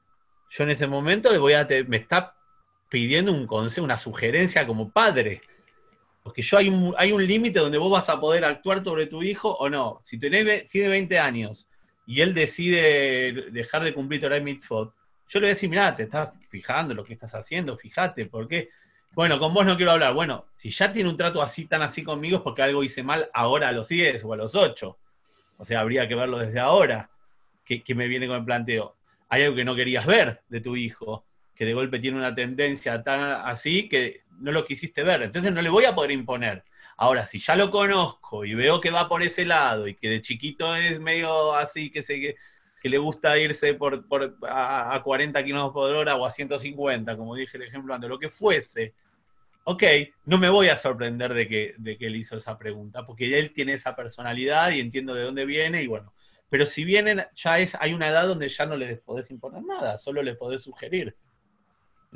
Yo en ese momento le voy a me está pidiendo un consejo, una sugerencia como padre. Porque yo hay un, hay un límite donde vos vas a poder actuar sobre tu hijo o no. Si tenés, tiene 20 años y él decide dejar de cumplir Torah y Mitzvot, yo le voy a decir, mira, te estás fijando lo que estás haciendo, fíjate, ¿por qué? Bueno, con vos no quiero hablar. Bueno, si ya tiene un trato así, tan así conmigo, es porque algo hice mal ahora a los 10 o a los 8. O sea, habría que verlo desde ahora, que, que me viene con el planteo. Hay algo que no querías ver de tu hijo, que de golpe tiene una tendencia tan así que no lo quisiste ver. Entonces no le voy a poder imponer. Ahora, si ya lo conozco y veo que va por ese lado y que de chiquito es medio así, que, se, que, le gusta irse por, a, 40 kilómetros por hora o a 150, como dije el ejemplo antes, lo que fuese, ok, no me voy a sorprender de que, de que él hizo esa pregunta, porque él tiene esa personalidad y entiendo de dónde viene y bueno. Pero si vienen, ya es, hay una edad donde ya no les podés imponer nada, solo les podés sugerir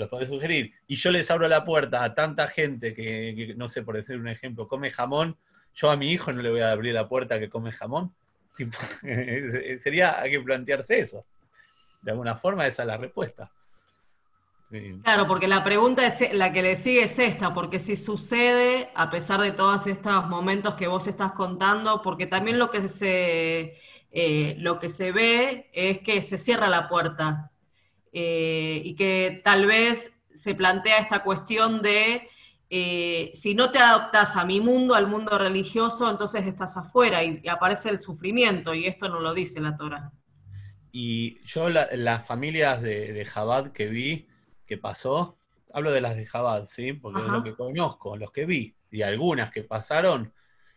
los podés sugerir, y yo les abro la puerta a tanta gente que, no sé, por decir un ejemplo, come jamón, yo a mi hijo no le voy a abrir la puerta que come jamón. sería, hay que plantearse eso. De alguna forma esa es la respuesta. Claro, porque la pregunta es la que le sigue es esta, porque si sucede, a pesar de todos estos momentos que vos estás contando, porque también lo que se, eh, lo que se ve es que se cierra la puerta eh, y que tal vez se plantea esta cuestión de eh, si no te adaptas a mi mundo, al mundo religioso, entonces estás afuera y, aparece el sufrimiento, y esto no lo dice la Torah. Y yo las familias de, de Jabad que vi, que pasó, hablo de las de Jabad, ¿sí? Porque es lo que conozco, los que vi, y algunas que pasaron,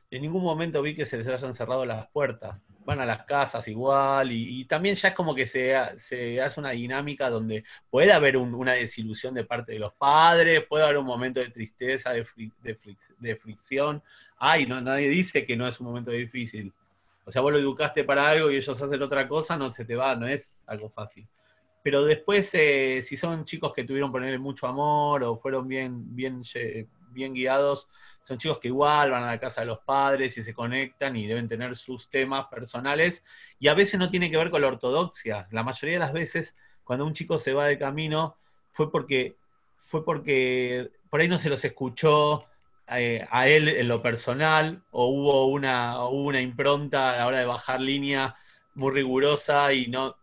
en ningún momento vi que se les hayan cerrado las puertas. Van a las casas igual, y, también ya es como que se, se, hace una dinámica donde puede haber una desilusión de parte de los padres, puede haber un momento de tristeza, de, de, fricción. Ay, no, nadie dice que no es un momento difícil. O sea, vos lo educaste para algo y ellos hacen otra cosa, no se te va, no es algo fácil pero después, eh, si son chicos que tuvieron ponerle mucho amor o fueron bien, bien, bien guiados, son chicos que igual van a la casa de los padres y se conectan y deben tener sus temas personales. Y a veces no tiene que ver con la ortodoxia. La mayoría de las veces, cuando un chico se va de camino, fue porque, fue porque por ahí no se los escuchó eh, a él en lo personal, o hubo una, una impronta a la hora de bajar línea muy rigurosa y no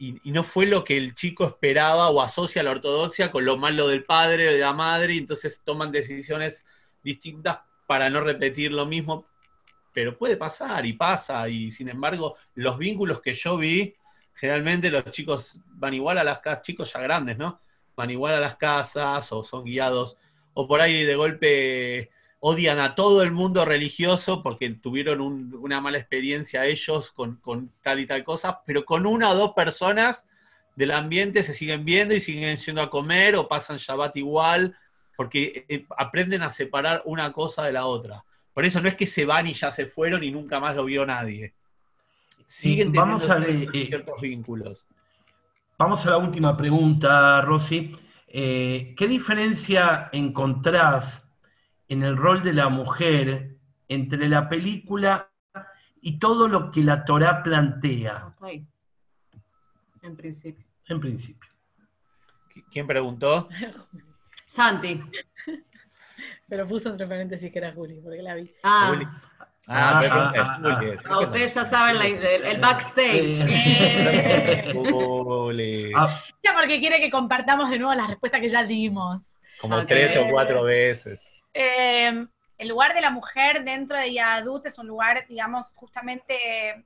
y, no fue lo que el chico esperaba o asocia la ortodoxia con lo malo del padre o de la madre, y entonces toman decisiones distintas para no repetir lo mismo, pero puede pasar y pasa, y sin embargo, los vínculos que yo vi, generalmente los chicos van igual a las casas, chicos ya grandes, ¿no? Van igual a las casas o son guiados, o por ahí de golpe odian a todo el mundo religioso porque tuvieron una mala experiencia ellos con, tal y tal cosa, pero con una o dos personas del ambiente se siguen viendo y siguen yendo a comer o pasan Shabbat igual, porque eh, aprenden a separar una cosa de la otra. Por eso no es que se van y ya se fueron y nunca más lo vio nadie. Siguen vamos a eh, ciertos vínculos. Vamos a la última pregunta, Rosy. Eh, ¿Qué diferencia encontrás en el rol de la mujer entre la película y todo lo que la Torah plantea. En principio. En principio. ¿Quién preguntó? Santi. Pero puso entre paréntesis que era Juli, porque la vi. Ah. Ah, ah, ah, ah, ah ustedes ya saben el, backstage. ya porque quiere que compartamos de nuevo las respuestas que ya dimos. Como tres o cuatro veces. Eh, el lugar de la mujer dentro de Yadut es un lugar, digamos, justamente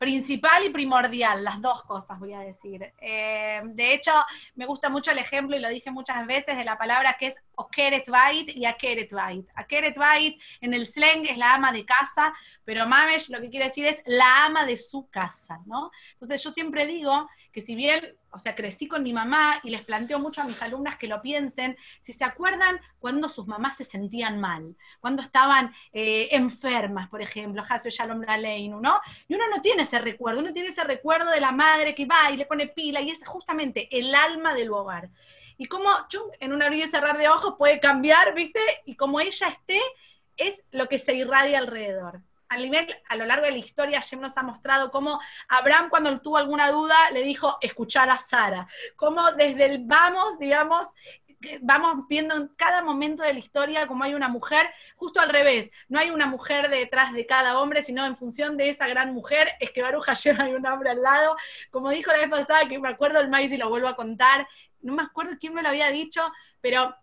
principal y primordial, las dos cosas voy a decir. Eh, de hecho, me gusta mucho el ejemplo, y lo dije muchas veces, de la palabra que es Okeret Bait y Akeret Bait. Akeret Bait en el slang es la ama de casa, pero Mamesh lo que quiere decir es la ama de su casa, ¿no? Entonces yo siempre digo que si bien o sea, crecí con mi mamá y les planteo mucho a mis alumnas que lo piensen, si se acuerdan cuando sus mamás se sentían mal, cuando estaban eh, enfermas, por ejemplo, Hasio Shalom Raleinu, ¿no? Y uno no tiene ese recuerdo, uno tiene ese recuerdo de la madre que va y le pone pila, y es justamente el alma del hogar. Y como en un abrir y cerrar de ojos puede cambiar, ¿viste? Y como ella esté, es lo que se irradia alrededor a, nivel, a lo largo de la historia, Jem nos ha mostrado cómo Abraham, cuando tuvo alguna duda, le dijo, escuchar a Sara. Cómo desde el vamos, digamos, vamos viendo en cada momento de la historia cómo hay una mujer, justo al revés, no hay una mujer detrás de cada hombre, sino en función de esa gran mujer, es que Baruch Hashem hay un hombre al lado, como dijo la vez pasada, que me acuerdo el maíz y lo vuelvo a contar, no me acuerdo quién me lo había dicho, pero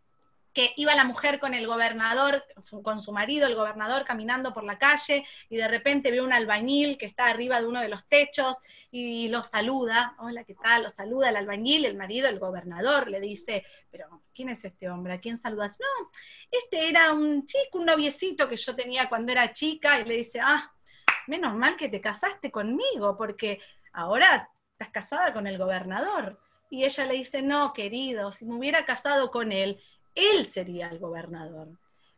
que iba la mujer con el gobernador, con su marido, el gobernador, caminando por la calle y de repente ve un albañil que está arriba de uno de los techos y lo saluda, hola, ¿qué tal? Lo saluda el albañil, el marido, el gobernador, le dice, pero ¿quién es este hombre? ¿A quién saludas? No, este era un chico, un noviecito que yo tenía cuando era chica y le dice, ah, menos mal que te casaste conmigo porque ahora estás casada con el gobernador. Y ella le dice, no, querido, si me hubiera casado con él, él sería el gobernador.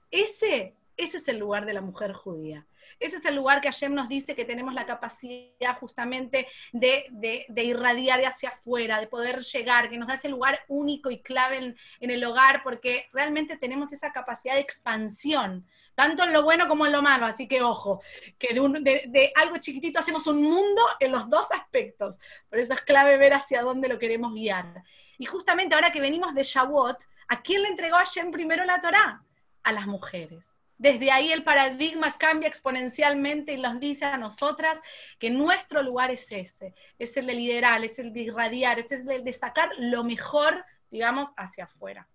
Ese, ese es el lugar de la mujer judía. Ese es el lugar que Hashem nos dice que tenemos la capacidad justamente de, de, irradiar hacia afuera, de poder llegar, que nos da ese lugar único y clave en, el hogar, porque realmente tenemos esa capacidad de expansión, tanto en lo bueno como en lo malo. Así que ojo, que de, de algo chiquitito hacemos un mundo en los dos aspectos. Por eso es clave ver hacia dónde lo queremos guiar. Y justamente ahora que venimos de Shavuot, ¿A quién le entregó Hashem primero la Torá? A las mujeres. desde ahí el paradigma cambia exponencialmente y nos dice a nosotras que nuestro lugar es ese, es el de liderar, es el de irradiar, es el de sacar lo mejor, digamos, hacia afuera.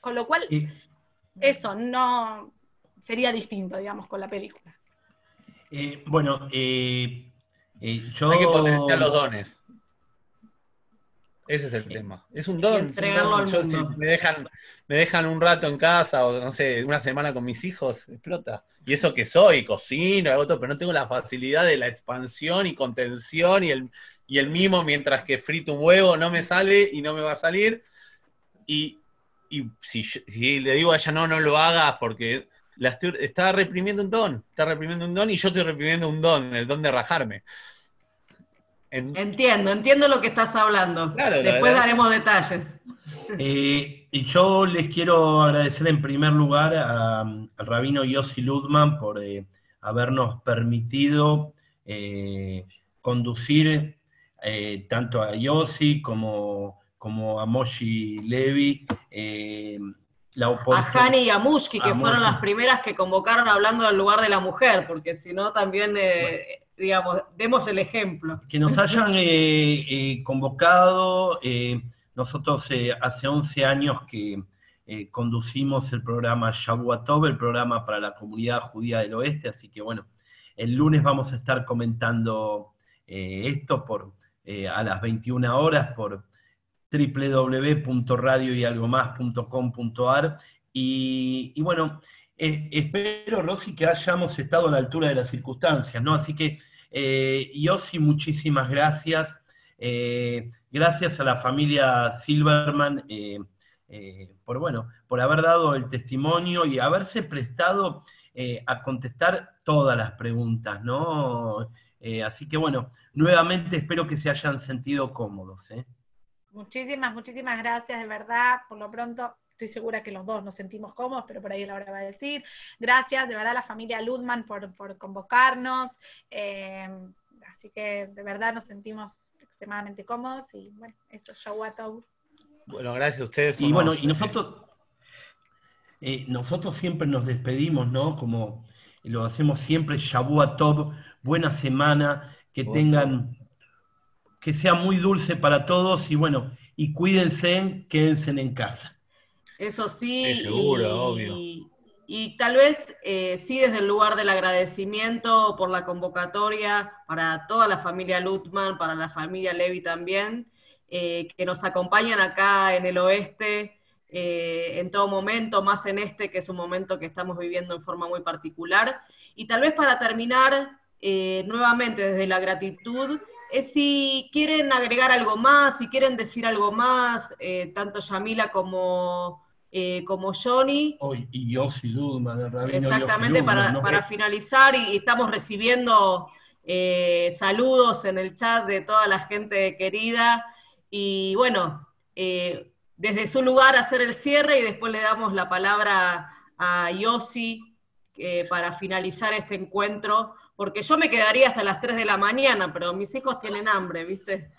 Con lo cual, eso no sería distinto, digamos, con la película. Eh, bueno, eh, eh, yo... Hay que potenciar los dones. Ese es el tema. Es un don. me, dejan, me dejan un rato en casa o no sé, una semana con mis hijos, explota. Y eso que soy, cocino, hago todo, pero no tengo la facilidad de la expansión y contención y el, y el mimo mientras que frito un huevo no me sale y no me va a salir. Y, si, si, le digo a ella no, no lo hagas porque la está reprimiendo un don, está reprimiendo un don y yo estoy reprimiendo un don, el don de rajarme. Entiendo, entiendo lo que estás hablando. Después daremos detalles. Eh, y yo les quiero agradecer en primer lugar al rabino Yossi Ludman por eh, habernos permitido eh, conducir tanto a Yossi como, como a Moshi Levi. La a Hani y a Mushki, que fueron las primeras que convocaron hablando del lugar de la mujer, porque si no también digamos, demos el ejemplo. Que nos hayan eh, eh, convocado, eh, nosotros hace 11 años que conducimos el programa Shabuatov, el programa para la comunidad judía del oeste, así que bueno, el lunes vamos a estar comentando esto por, a las 21 horas por www.radioyalgomás.com.ar y, y bueno, eh, espero, Rosy, que hayamos estado a la altura de las circunstancias, ¿no? Así que, eh, Yossi, muchísimas gracias. Eh, gracias a la familia Silverman eh, por, bueno, por haber dado el testimonio y haberse prestado a contestar todas las preguntas, ¿no? así que, bueno, nuevamente espero que se hayan sentido cómodos. Muchísimas, muchísimas gracias, de verdad. Por lo pronto, estoy segura que los dos nos sentimos cómodos, pero por ahí la hora va a decir. Gracias, de verdad, a la familia Ludman por, convocarnos. Eh, así que de verdad nos sentimos extremadamente cómodos y bueno, eso, Shawatou. Bueno, gracias a ustedes. Y bueno, y nosotros, eh, nosotros siempre nos despedimos, ¿no? Como lo hacemos siempre, Shabuatov, buena semana, que tengan, que sea muy dulce para todos y bueno, y cuídense, quédense en casa. Eso sí. seguro, y, obvio. Y tal vez eh, sí desde el lugar del agradecimiento por la convocatoria para toda la familia Lutman, para la familia Levi también, eh, que nos acompañan acá en el oeste eh, en todo momento, más en este que es un momento que estamos viviendo en forma muy particular. Y tal vez para terminar, nuevamente desde la gratitud, es si quieren agregar algo más, si quieren decir algo más, tanto Yamila como eh, como Johnny. y Yossi Rabino Exactamente, para, finalizar, y, estamos recibiendo eh, saludos en el chat de toda la gente querida. Y bueno, eh, desde su lugar hacer el cierre y después le damos la palabra a Yossi para finalizar este encuentro, porque yo me quedaría hasta las 3 de la mañana, pero mis hijos tienen hambre, ¿viste?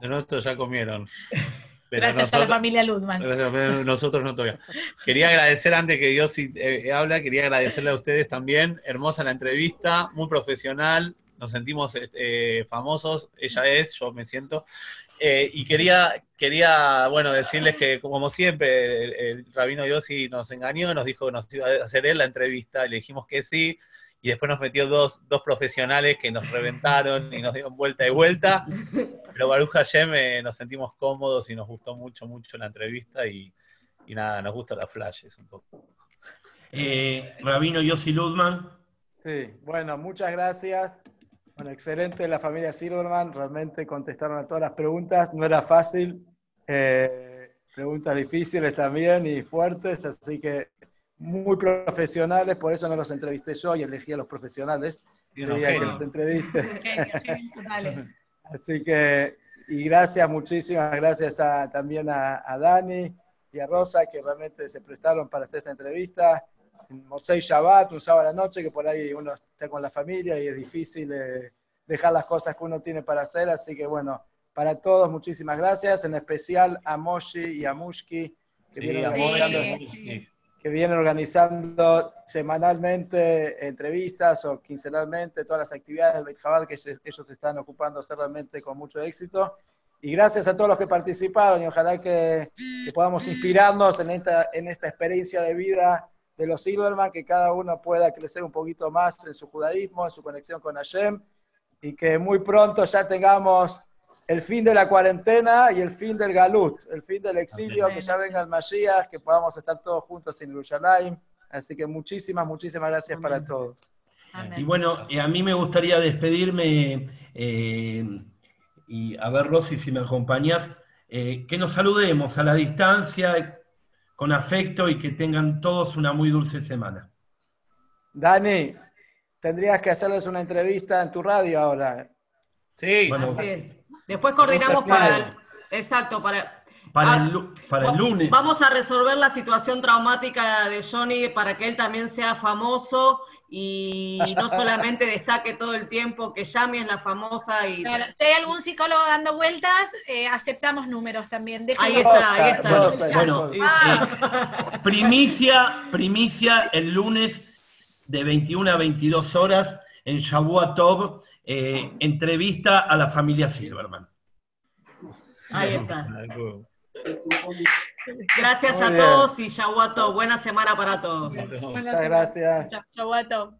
De nosotros ya comieron gracias a la familia Luzman. Nosotros no todavía. Quería agradecer, antes que Dios eh, habla, quería agradecerle a ustedes también. Hermosa la entrevista, muy profesional. Nos sentimos eh, famosos. Ella es, yo me siento. Eh, y quería, quería, bueno, decirles que, como siempre, el, rabino Yossi nos engañó, nos dijo que nos iba a hacer él la entrevista, y le dijimos que sí y después nos metió dos, profesionales que nos reventaron y nos dieron vuelta y vuelta. Pero Baruch Hashem eh, nos sentimos cómodos y nos gustó mucho, mucho la entrevista y, nada, nos gustan las flashes un poco. Eh, Rabino Yossi Ludman. Sí, bueno, muchas gracias. Bueno, excelente la familia Silverman, realmente contestaron a todas las preguntas, no era fácil, eh, preguntas difíciles también y fuertes, así que muy profesionales, por eso no los entrevisté yo y elegí a los profesionales. Quería que los entreviste. Así que, y gracias, muchísimas gracias también a, Dani y a Rosa, que realmente se prestaron para hacer esta entrevista. En Mosei Shabbat, un sábado a la noche, que por ahí uno está con la familia y es difícil eh, dejar las cosas que uno tiene para hacer. Así que, bueno, para todos, muchísimas gracias, en especial a Moshi y a Mushki, que vienen que vienen organizando semanalmente entrevistas o quincenalmente todas las actividades del Beit Jabal que ellos están ocupando realmente con mucho éxito. Y gracias a todos los que participaron y ojalá que, podamos inspirarnos en esta, en esta experiencia de vida de los Silverman, que cada uno pueda crecer un poquito más en su judaísmo, en su conexión con Hashem, y que muy pronto ya tengamos el fin de la cuarentena y el fin del galut, el fin del exilio, que ya venga el Mashiach, que podamos estar todos juntos en Jerusalén. Así que muchísimas, muchísimas gracias para todos. Y bueno, a mí me gustaría despedirme eh, y a ver, Rosy, si me acompañas, eh, que nos saludemos a la distancia, con afecto y que tengan todos una muy dulce semana. Dani, tendrías que hacerles una entrevista en tu radio ahora. Sí, así es. Después coordinamos para el, exacto, para, para, el, para el lunes. Vamos a resolver la situación traumática de Johnny para que él también sea famoso y no solamente destaque todo el tiempo que Yami es la famosa y... si hay algún psicólogo dando vueltas, eh, aceptamos números también. Ahí está, ahí está. Bueno, eh, primicia, primicia el lunes de 21 a 22 horas en Shabua Tov, eh, entrevista a la familia Silverman. Ahí está. Gracias a todos y Yaguato. Buena semana para todos. Muchas gracias. Yaguato.